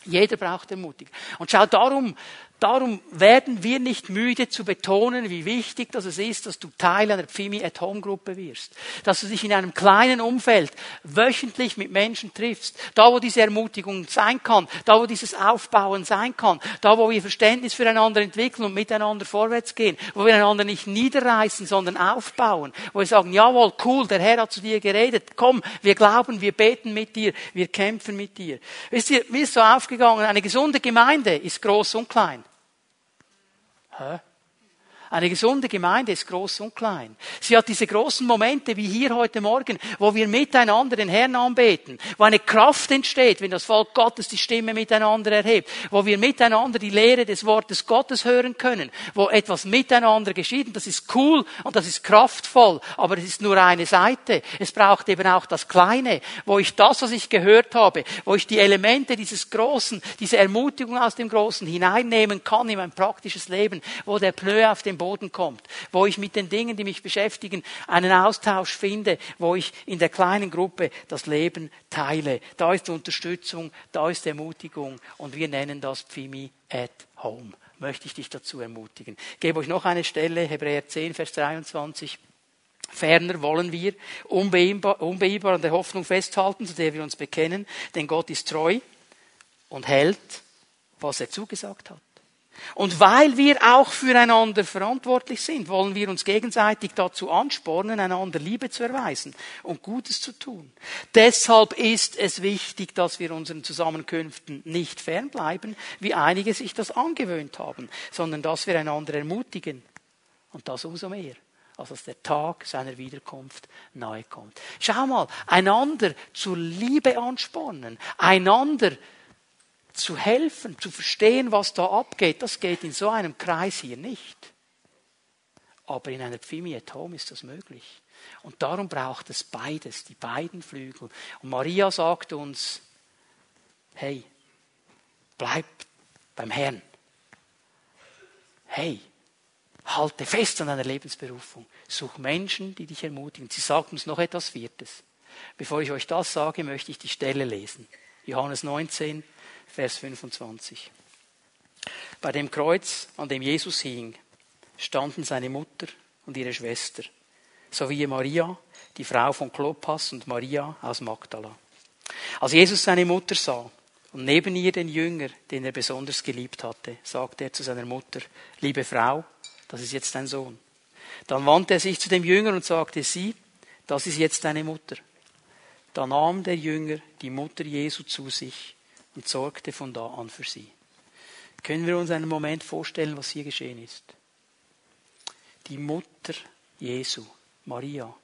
Jeder braucht Ermutiger. Und schau, darum Darum werden wir nicht müde zu betonen, wie wichtig das ist, dass du Teil einer Pfimi at Home Gruppe wirst. Dass du dich in einem kleinen Umfeld wöchentlich mit Menschen triffst. Da, wo diese Ermutigung sein kann. Da, wo dieses Aufbauen sein kann. Da, wo wir Verständnis füreinander entwickeln und miteinander vorwärts gehen. Wo wir einander nicht niederreißen, sondern aufbauen. Wo wir sagen, jawohl, cool, der Herr hat zu dir geredet. Komm, wir glauben, wir beten mit dir. Wir kämpfen mit dir. Wisst ihr, mir ist so aufgegangen, eine gesunde Gemeinde ist groß und klein. Huh? Eine gesunde Gemeinde ist groß und klein. Sie hat diese großen Momente wie hier heute Morgen, wo wir miteinander den Herrn anbeten, wo eine Kraft entsteht, wenn das Volk Gottes die Stimme miteinander erhebt, wo wir miteinander die Lehre des Wortes Gottes hören können, wo etwas miteinander geschieht. Und das ist cool und das ist kraftvoll, aber es ist nur eine Seite. Es braucht eben auch das Kleine, wo ich das, was ich gehört habe, wo ich die Elemente dieses Großen, diese Ermutigung aus dem Großen hineinnehmen kann in mein praktisches Leben, wo der Pneu auf dem Boden kommt, wo ich mit den Dingen, die mich beschäftigen, einen Austausch finde, wo ich in der kleinen Gruppe das Leben teile. Da ist Unterstützung, da ist Ermutigung und wir nennen das Pfimi at Home. Möchte ich dich dazu ermutigen. Ich gebe euch noch eine Stelle, Hebräer 10, Vers 23. Ferner wollen wir unbeirrbar, an der Hoffnung festhalten, zu der wir uns bekennen, denn Gott ist treu und hält, was er zugesagt hat. Und weil wir auch füreinander verantwortlich sind, wollen wir uns gegenseitig dazu anspornen, einander Liebe zu erweisen und Gutes zu tun. Deshalb ist es wichtig, dass wir unseren Zusammenkünften nicht fernbleiben, wie einige sich das angewöhnt haben, sondern dass wir einander ermutigen. Und das umso mehr, als dass der Tag seiner Wiederkunft nahe kommt. Schau mal, einander zur Liebe anspornen, einander zu helfen, zu verstehen, was da abgeht, das geht in so einem Kreis hier nicht. Aber in einer Pfimi at Home ist das möglich. Und darum braucht es beides, die beiden Flügel. Und Maria sagt uns, hey, bleib beim Herrn. Hey, halte fest an deiner Lebensberufung. Such Menschen, die dich ermutigen. Sie sagt uns noch etwas Viertes. Bevor ich euch das sage, möchte ich die Stelle lesen. Johannes 19, Vers 25. Bei dem Kreuz, an dem Jesus hing, standen seine Mutter und ihre Schwester, sowie Maria, die Frau von Klopas und Maria aus Magdala. Als Jesus seine Mutter sah Und neben ihr den Jünger, den er besonders geliebt hatte, sagte er zu seiner Mutter, liebe Frau, das ist jetzt dein Sohn. Dann wandte er sich zu dem Jünger und sagte, sieh, das ist jetzt deine Mutter. Da nahm der Jünger die Mutter Jesu zu sich und sorgte von da an für sie. Können wir uns einen Moment vorstellen, was hier geschehen ist? Die Mutter Jesu, Maria,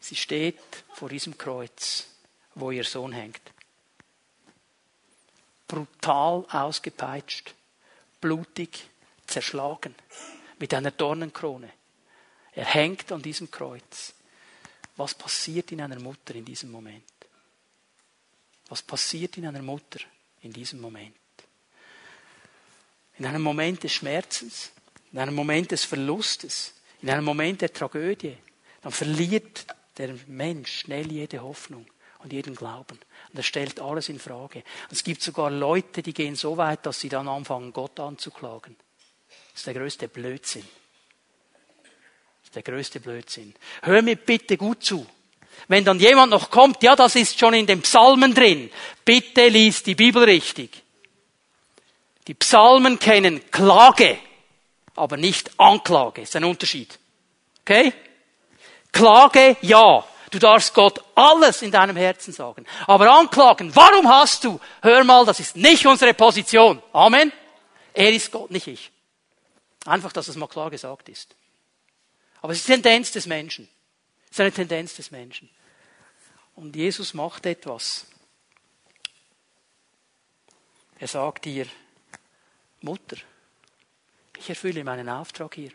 sie steht vor diesem Kreuz, wo ihr Sohn hängt brutal ausgepeitscht, blutig, zerschlagen, mit einer Dornenkrone. Er hängt an diesem Kreuz. Was passiert in einer Mutter in diesem Moment? Was passiert in einer Mutter in diesem Moment? In einem Moment des Schmerzens, in einem Moment des Verlustes, in einem Moment der Tragödie, dann verliert der Mensch schnell jede Hoffnung und jeden Glauben. Und er stellt alles in Frage. Und es gibt sogar Leute, die gehen so weit, dass sie dann anfangen, Gott anzuklagen. Das ist der größte Blödsinn. Das ist der größte Blödsinn. Hör mir bitte gut zu. Wenn dann jemand noch kommt, ja, das ist schon in den Psalmen drin. Bitte lies die Bibel richtig. Die Psalmen kennen Klage, aber nicht Anklage. Ist ein Unterschied. Okay? Klage, ja. Du darfst Gott alles in deinem Herzen sagen. Aber anklagen, warum hast du? Hör mal, das ist nicht unsere Position. Amen. Er ist Gott, nicht ich. Einfach, dass es mal klar gesagt ist. Aber es ist die Tendenz des Menschen. Es ist eine Tendenz des Menschen. Und Jesus macht etwas. Er sagt dir, Mutter, ich erfülle meinen Auftrag hier.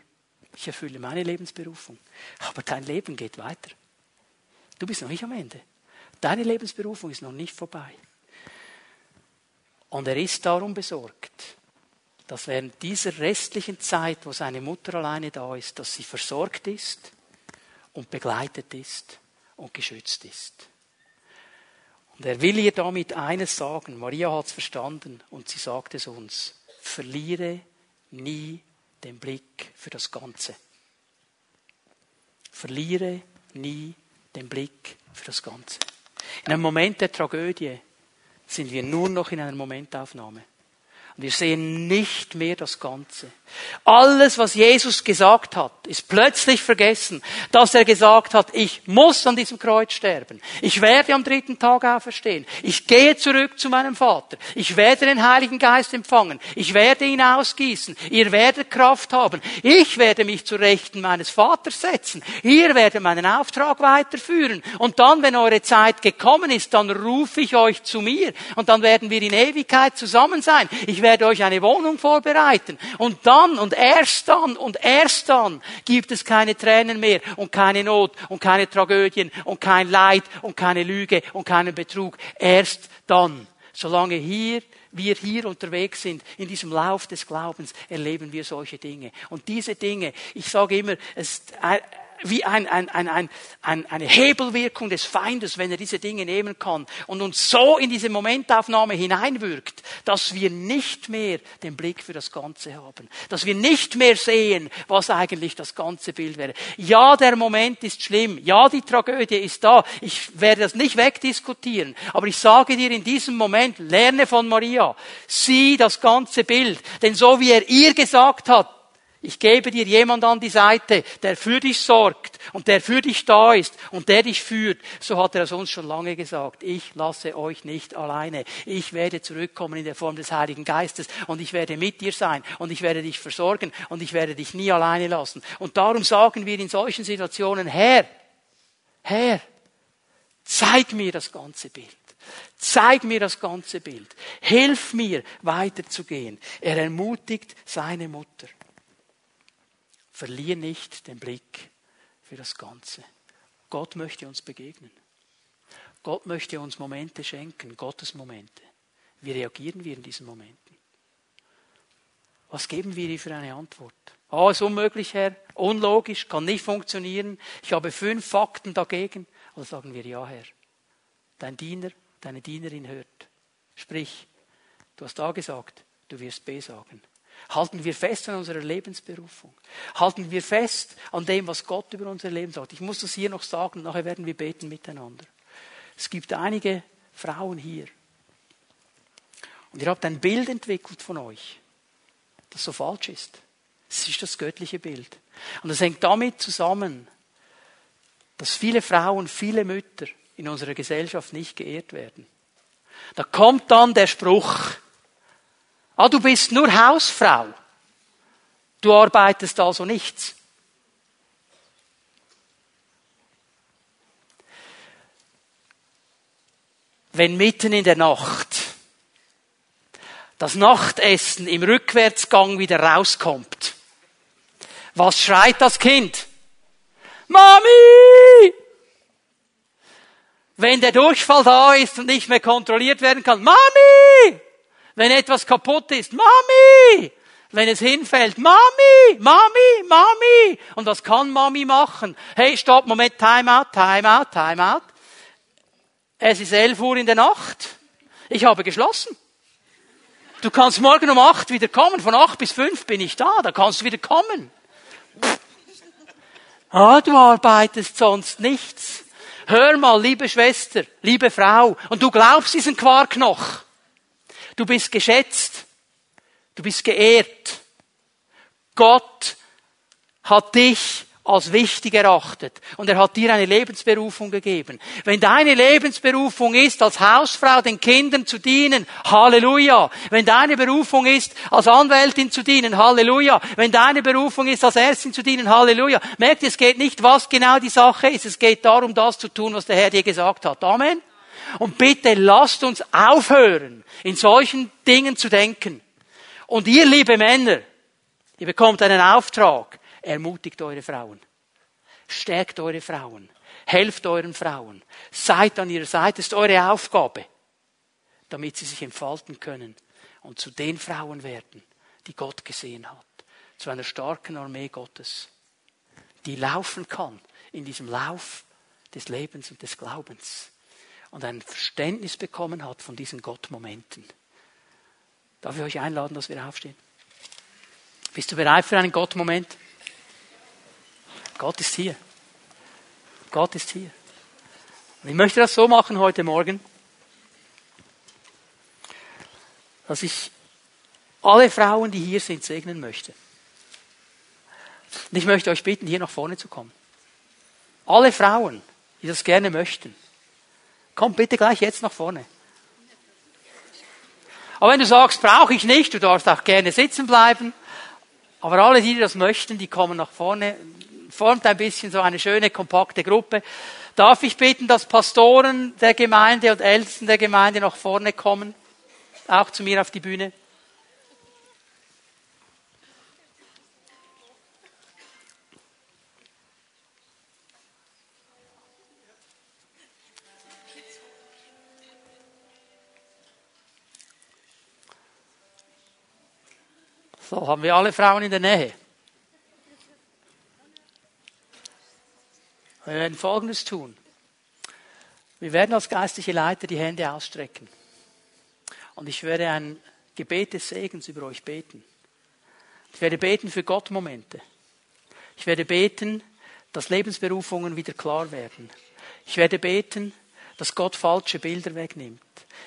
Ich erfülle meine Lebensberufung. Aber dein Leben geht weiter. Du bist noch nicht am Ende. Deine Lebensberufung ist noch nicht vorbei. Und er ist darum besorgt, dass während dieser restlichen Zeit, wo seine Mutter alleine da ist, dass sie versorgt ist und begleitet ist und geschützt ist. Und er will ihr damit eines sagen. Maria hat es verstanden und sie sagt es uns. Verliere nie den Blick für das Ganze. Verliere nie den Blick für das Ganze. In einem Moment der Tragödie sind wir nur noch in einer Momentaufnahme. Wir sehen nicht mehr das Ganze. Alles, was Jesus gesagt hat, ist plötzlich vergessen, dass er gesagt hat, ich muss an diesem Kreuz sterben. Ich werde am dritten Tag auferstehen. Ich gehe zurück zu meinem Vater. Ich werde den Heiligen Geist empfangen. Ich werde ihn ausgießen. Ihr werdet Kraft haben. Ich werde mich zu Rechten meines Vaters setzen. Ihr werdet meinen Auftrag weiterführen. Und dann, wenn eure Zeit gekommen ist, dann rufe ich euch zu mir. Und dann werden wir in Ewigkeit zusammen sein. Ich werde euch eine Wohnung vorbereiten. Und dann und erst dann und erst dann gibt es keine Tränen mehr und keine Not und keine Tragödien und kein Leid und keine Lüge und keinen Betrug. Erst dann. Solange hier wir hier unterwegs sind, in diesem Lauf des Glaubens, erleben wir solche Dinge. Und diese Dinge, ich sage immer, es ist wie ein, ein, ein, ein, ein, eine Hebelwirkung des Feindes, wenn er diese Dinge nehmen kann und uns so in diese Momentaufnahme hineinwirkt, dass wir nicht mehr den Blick für das Ganze haben, dass wir nicht mehr sehen, was eigentlich das ganze Bild wäre. Ja, der Moment ist schlimm, ja, die Tragödie ist da, ich werde das nicht wegdiskutieren, aber ich sage dir in diesem Moment, lerne von Maria, sieh das ganze Bild, denn so wie er ihr gesagt hat, ich gebe dir jemand an die Seite, der für dich sorgt und der für dich da ist und der dich führt. So hat er es uns schon lange gesagt. Ich lasse euch nicht alleine. Ich werde zurückkommen in der Form des Heiligen Geistes und ich werde mit dir sein und ich werde dich versorgen und ich werde dich nie alleine lassen. Und darum sagen wir in solchen Situationen, Herr, Herr, zeig mir das ganze Bild. Zeig mir das ganze Bild. Hilf mir weiterzugehen. Er ermutigt seine Mutter. Verlier nicht den Blick für das Ganze. Gott möchte uns begegnen. Gott möchte uns Momente schenken, Gottes Momente. Wie reagieren wir in diesen Momenten? Was geben wir ihr für eine Antwort? Oh, ist unmöglich, Herr, unlogisch, kann nicht funktionieren. Ich habe fünf Fakten dagegen. Oder sagen wir, ja, Herr, dein Diener, deine Dienerin hört. Sprich, du hast A gesagt, du wirst B sagen. Halten wir fest an unserer Lebensberufung. Halten wir fest an dem, was Gott über unser Leben sagt. Ich muss das hier noch sagen, nachher werden wir beten miteinander. Es gibt einige Frauen hier. Und ihr habt ein Bild entwickelt von euch, das so falsch ist. Es ist das göttliche Bild. Und es hängt damit zusammen, dass viele Frauen, viele Mütter in unserer Gesellschaft nicht geehrt werden. Da kommt dann der Spruch, ah, du bist nur Hausfrau. Du arbeitest also nichts. Wenn mitten in der Nacht das Nachtessen im Rückwärtsgang wieder rauskommt, was schreit das Kind? Mami! Wenn der Durchfall da ist und nicht mehr kontrolliert werden kann, Mami! Wenn etwas kaputt ist, Mami! Wenn es hinfällt, Mami, Mami, Mami. Und was kann Mami machen? Hey, stopp, Moment, Timeout, Timeout, Timeout. Es ist 11 Uhr in der Nacht. Ich habe geschlossen. Du kannst morgen um 8 wieder kommen. Von 8 bis 5 bin ich da. Da kannst du wieder kommen. Ah, du arbeitest sonst nichts. Hör mal, liebe Schwester, liebe Frau, und du glaubst diesen Quark noch. Du bist geschätzt. Du bist geehrt. Gott hat dich als wichtig erachtet. Und er hat dir eine Lebensberufung gegeben. Wenn deine Lebensberufung ist, als Hausfrau den Kindern zu dienen, Halleluja. Wenn deine Berufung ist, als Anwältin zu dienen, Halleluja. Wenn deine Berufung ist, als Ärztin zu dienen, Halleluja. Merkt, es geht nicht, was genau die Sache ist. Es geht darum, das zu tun, was der Herr dir gesagt hat. Amen. Und bitte lasst uns aufhören, in solchen Dingen zu denken. Und ihr, liebe Männer, ihr bekommt einen Auftrag Ermutigt eure Frauen. Stärkt eure Frauen. Helft euren Frauen. Seid an ihrer Seite. Das ist eure Aufgabe. Damit sie sich entfalten können und zu den Frauen werden, die Gott gesehen hat. Zu einer starken Armee Gottes, die laufen kann in diesem Lauf des Lebens und des Glaubens und ein Verständnis bekommen hat von diesen Gottmomenten. Darf ich euch einladen, dass wir aufstehen? Bist du bereit für einen Gottmoment? Gott ist hier. Gott ist hier. Und ich möchte das so machen heute Morgen, dass ich alle Frauen, die hier sind, segnen möchte. Und ich möchte euch bitten, hier nach vorne zu kommen. Alle Frauen, die das gerne möchten, kommt bitte gleich jetzt nach vorne. Aber wenn du sagst, brauche ich nicht, du darfst auch gerne sitzen bleiben. Aber alle, die das möchten, die kommen nach vorne formt ein bisschen so eine schöne, kompakte Gruppe. Darf ich bitten, dass Pastoren der Gemeinde und Ältesten der Gemeinde nach vorne kommen? Auch zu mir auf die Bühne. So, haben wir alle Frauen in der Nähe? Wir werden Folgendes tun. Wir werden als geistliche Leiter die Hände ausstrecken. Und ich werde ein Gebet des Segens über euch beten. Ich werde beten für Gottmomente. Ich werde beten, dass Lebensberufungen wieder klar werden. Ich werde beten, dass Gott falsche Bilder wegnimmt.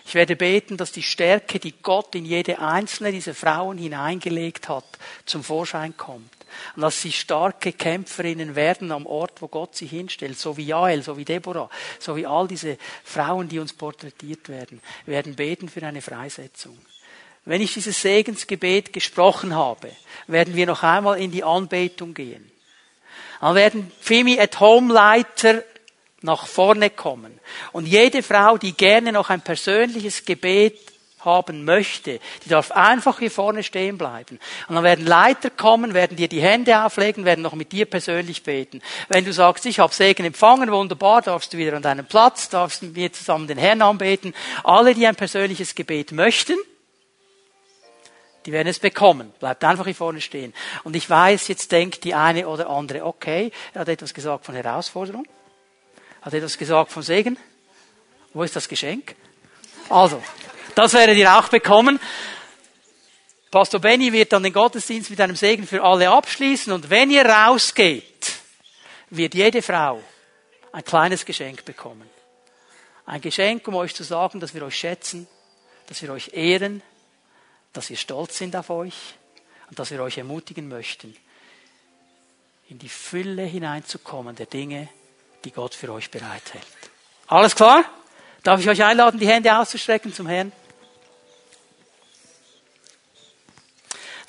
Ich werde beten, dass die Stärke, die Gott in jede einzelne dieser Frauen hineingelegt hat, zum Vorschein kommt. Und dass sie starke Kämpferinnen werden am Ort, wo Gott sie hinstellt, so wie Jael, so wie Deborah, so wie all diese Frauen, die uns porträtiert werden. Werden beten für eine Freisetzung. Wenn ich dieses Segensgebet gesprochen habe, werden wir noch einmal in die Anbetung gehen. Dann werden Fimi at Home Leiter nach vorne kommen. Und jede Frau, die gerne noch ein persönliches Gebet haben möchte, die darf einfach hier vorne stehen bleiben. Und dann werden Leiter kommen, werden dir die Hände auflegen, werden noch mit dir persönlich beten. Wenn du sagst, ich habe Segen empfangen, wunderbar, darfst du wieder an deinem Platz, darfst mit mir zusammen den Herrn anbeten. Alle, die ein persönliches Gebet möchten, die werden es bekommen. Bleibt einfach hier vorne stehen. Und ich weiß, jetzt denkt die eine oder andere, okay, er hat etwas gesagt von Herausforderung, hat etwas gesagt von Segen. Wo ist das Geschenk? Also, das werdet ihr auch bekommen. Pastor Benny wird dann den Gottesdienst mit einem Segen für alle abschließen und wenn ihr rausgeht, wird jede Frau ein kleines Geschenk bekommen. Ein Geschenk, um euch zu sagen, dass wir euch schätzen, dass wir euch ehren, dass wir stolz sind auf euch und dass wir euch ermutigen möchten, in die Fülle hineinzukommen der Dinge, die Gott für euch bereithält. Alles klar? Darf ich euch einladen, die Hände auszustrecken zum Herrn?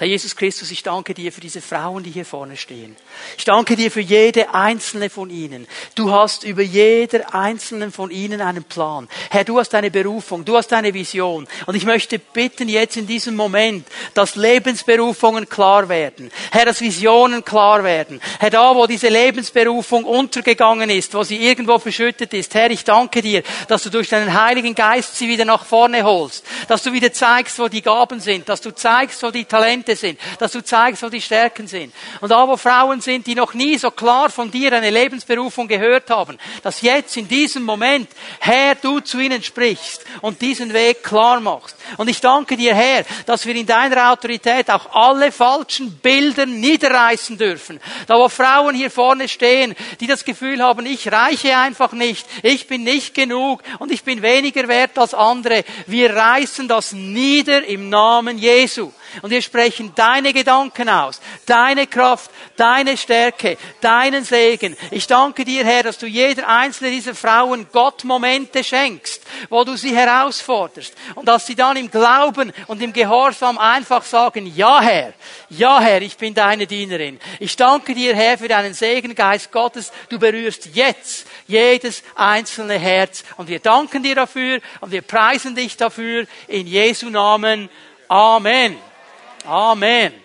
Herr Jesus Christus, ich danke dir für diese Frauen, die hier vorne stehen. Ich danke dir für jede einzelne von ihnen. Du hast über jeder einzelnen von ihnen einen Plan. Herr, du hast eine Berufung, du hast eine Vision. Und ich möchte bitten jetzt in diesem Moment, dass Lebensberufungen klar werden. Herr, dass Visionen klar werden. Herr, da wo diese Lebensberufung untergegangen ist, wo sie irgendwo verschüttet ist. Herr, ich danke dir, dass du durch deinen Heiligen Geist sie wieder nach vorne holst. Dass du wieder zeigst, wo die Gaben sind. Dass du zeigst, wo die Talente Talente sind, dass du zeigst, wo die Stärken sind. Und da, wo Frauen sind, die noch nie so klar von dir eine Lebensberufung gehört haben, dass jetzt in diesem Moment, Herr, du zu ihnen sprichst und diesen Weg klar machst. Und ich danke dir, Herr, dass wir in deiner Autorität auch alle falschen Bilder niederreißen dürfen. Da, wo Frauen hier vorne stehen, die das Gefühl haben, ich reiche einfach nicht, ich bin nicht genug und ich bin weniger wert als andere. Wir reißen das nieder im Namen Jesu. Und wir sprechen deine Gedanken aus, deine Kraft, deine Stärke, deinen Segen. Ich danke dir, Herr, dass du jeder einzelne dieser Frauen Gott Momente schenkst, wo du sie herausforderst. Und dass sie dann im Glauben und im Gehorsam einfach sagen, ja Herr, ja Herr, ich bin deine Dienerin. Ich danke dir, Herr, für deinen Segen, Geist Gottes. Du berührst jetzt jedes einzelne Herz. Und wir danken dir dafür und wir preisen dich dafür in Jesu Namen. Amen. Amen.